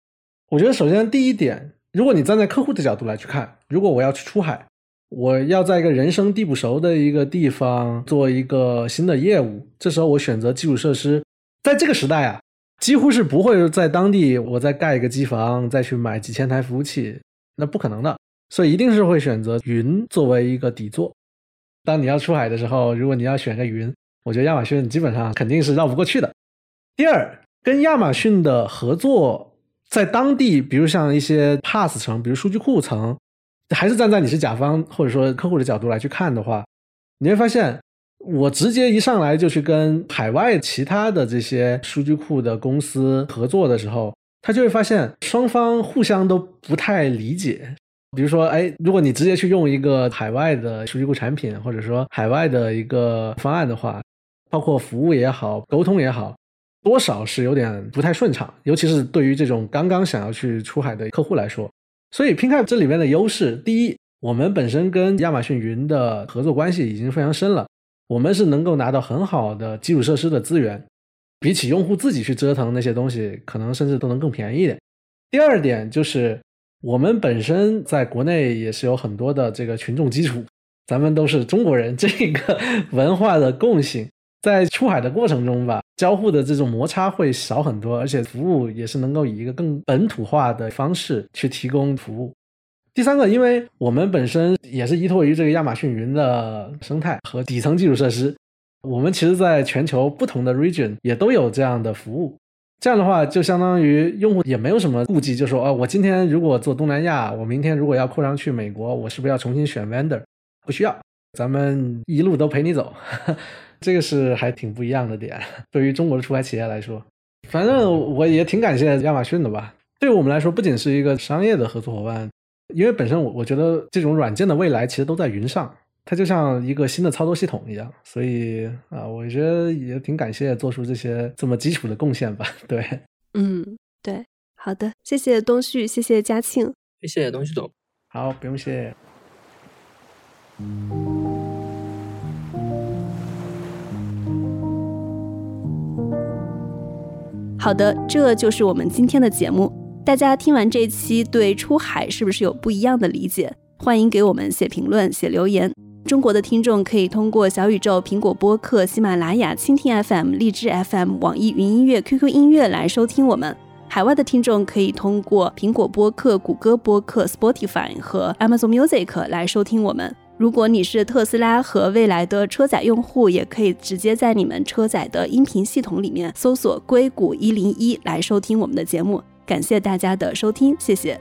我觉得，首先第一点，如果你站在客户的角度来去看，如果我要去出海，我要在一个人生地不熟的一个地方做一个新的业务，这时候我选择基础设施，在这个时代啊，几乎是不会在当地我再盖一个机房，再去买几千台服务器，那不可能的。所以一定是会选择云作为一个底座。当你要出海的时候，如果你要选个云，我觉得亚马逊基本上肯定是绕不过去的。第二，跟亚马逊的合作，在当地，比如像一些 Pass 层，比如数据库层，还是站在你是甲方或者说客户的角度来去看的话，你会发现，我直接一上来就去跟海外其他的这些数据库的公司合作的时候，他就会发现双方互相都不太理解。比如说，哎，如果你直接去用一个海外的数据库产品，或者说海外的一个方案的话，包括服务也好，沟通也好，多少是有点不太顺畅，尤其是对于这种刚刚想要去出海的客户来说。所以，Pinkap 这里面的优势，第一，我们本身跟亚马逊云的合作关系已经非常深了，我们是能够拿到很好的基础设施的资源，比起用户自己去折腾那些东西，可能甚至都能更便宜一点。第二点就是。我们本身在国内也是有很多的这个群众基础，咱们都是中国人，这个文化的共性，在出海的过程中吧，交互的这种摩擦会少很多，而且服务也是能够以一个更本土化的方式去提供服务。第三个，因为我们本身也是依托于这个亚马逊云的生态和底层基础设施，我们其实在全球不同的 region 也都有这样的服务。这样的话，就相当于用户也没有什么顾忌，就说啊，我今天如果做东南亚，我明天如果要扩张去美国，我是不是要重新选 vendor？不需要，咱们一路都陪你走，这个是还挺不一样的点。对于中国的出海企业来说，反正我也挺感谢亚马逊的吧。对我们来说，不仅是一个商业的合作伙伴，因为本身我我觉得这种软件的未来其实都在云上。它就像一个新的操作系统一样，所以啊，我觉得也挺感谢做出这些这么基础的贡献吧。对，嗯，对，好的，谢谢东旭，谢谢嘉庆，谢谢东旭总，好，不用谢。好的，这就是我们今天的节目。大家听完这期，对出海是不是有不一样的理解？欢迎给我们写评论、写留言。中国的听众可以通过小宇宙、苹果播客、喜马拉雅、蜻蜓 FM、荔枝 FM、网易云音乐、QQ 音乐来收听我们。海外的听众可以通过苹果播客、谷歌播客、Spotify 和 Amazon Music 来收听我们。如果你是特斯拉和未来的车载用户，也可以直接在你们车载的音频系统里面搜索“硅谷一零一”来收听我们的节目。感谢大家的收听，谢谢。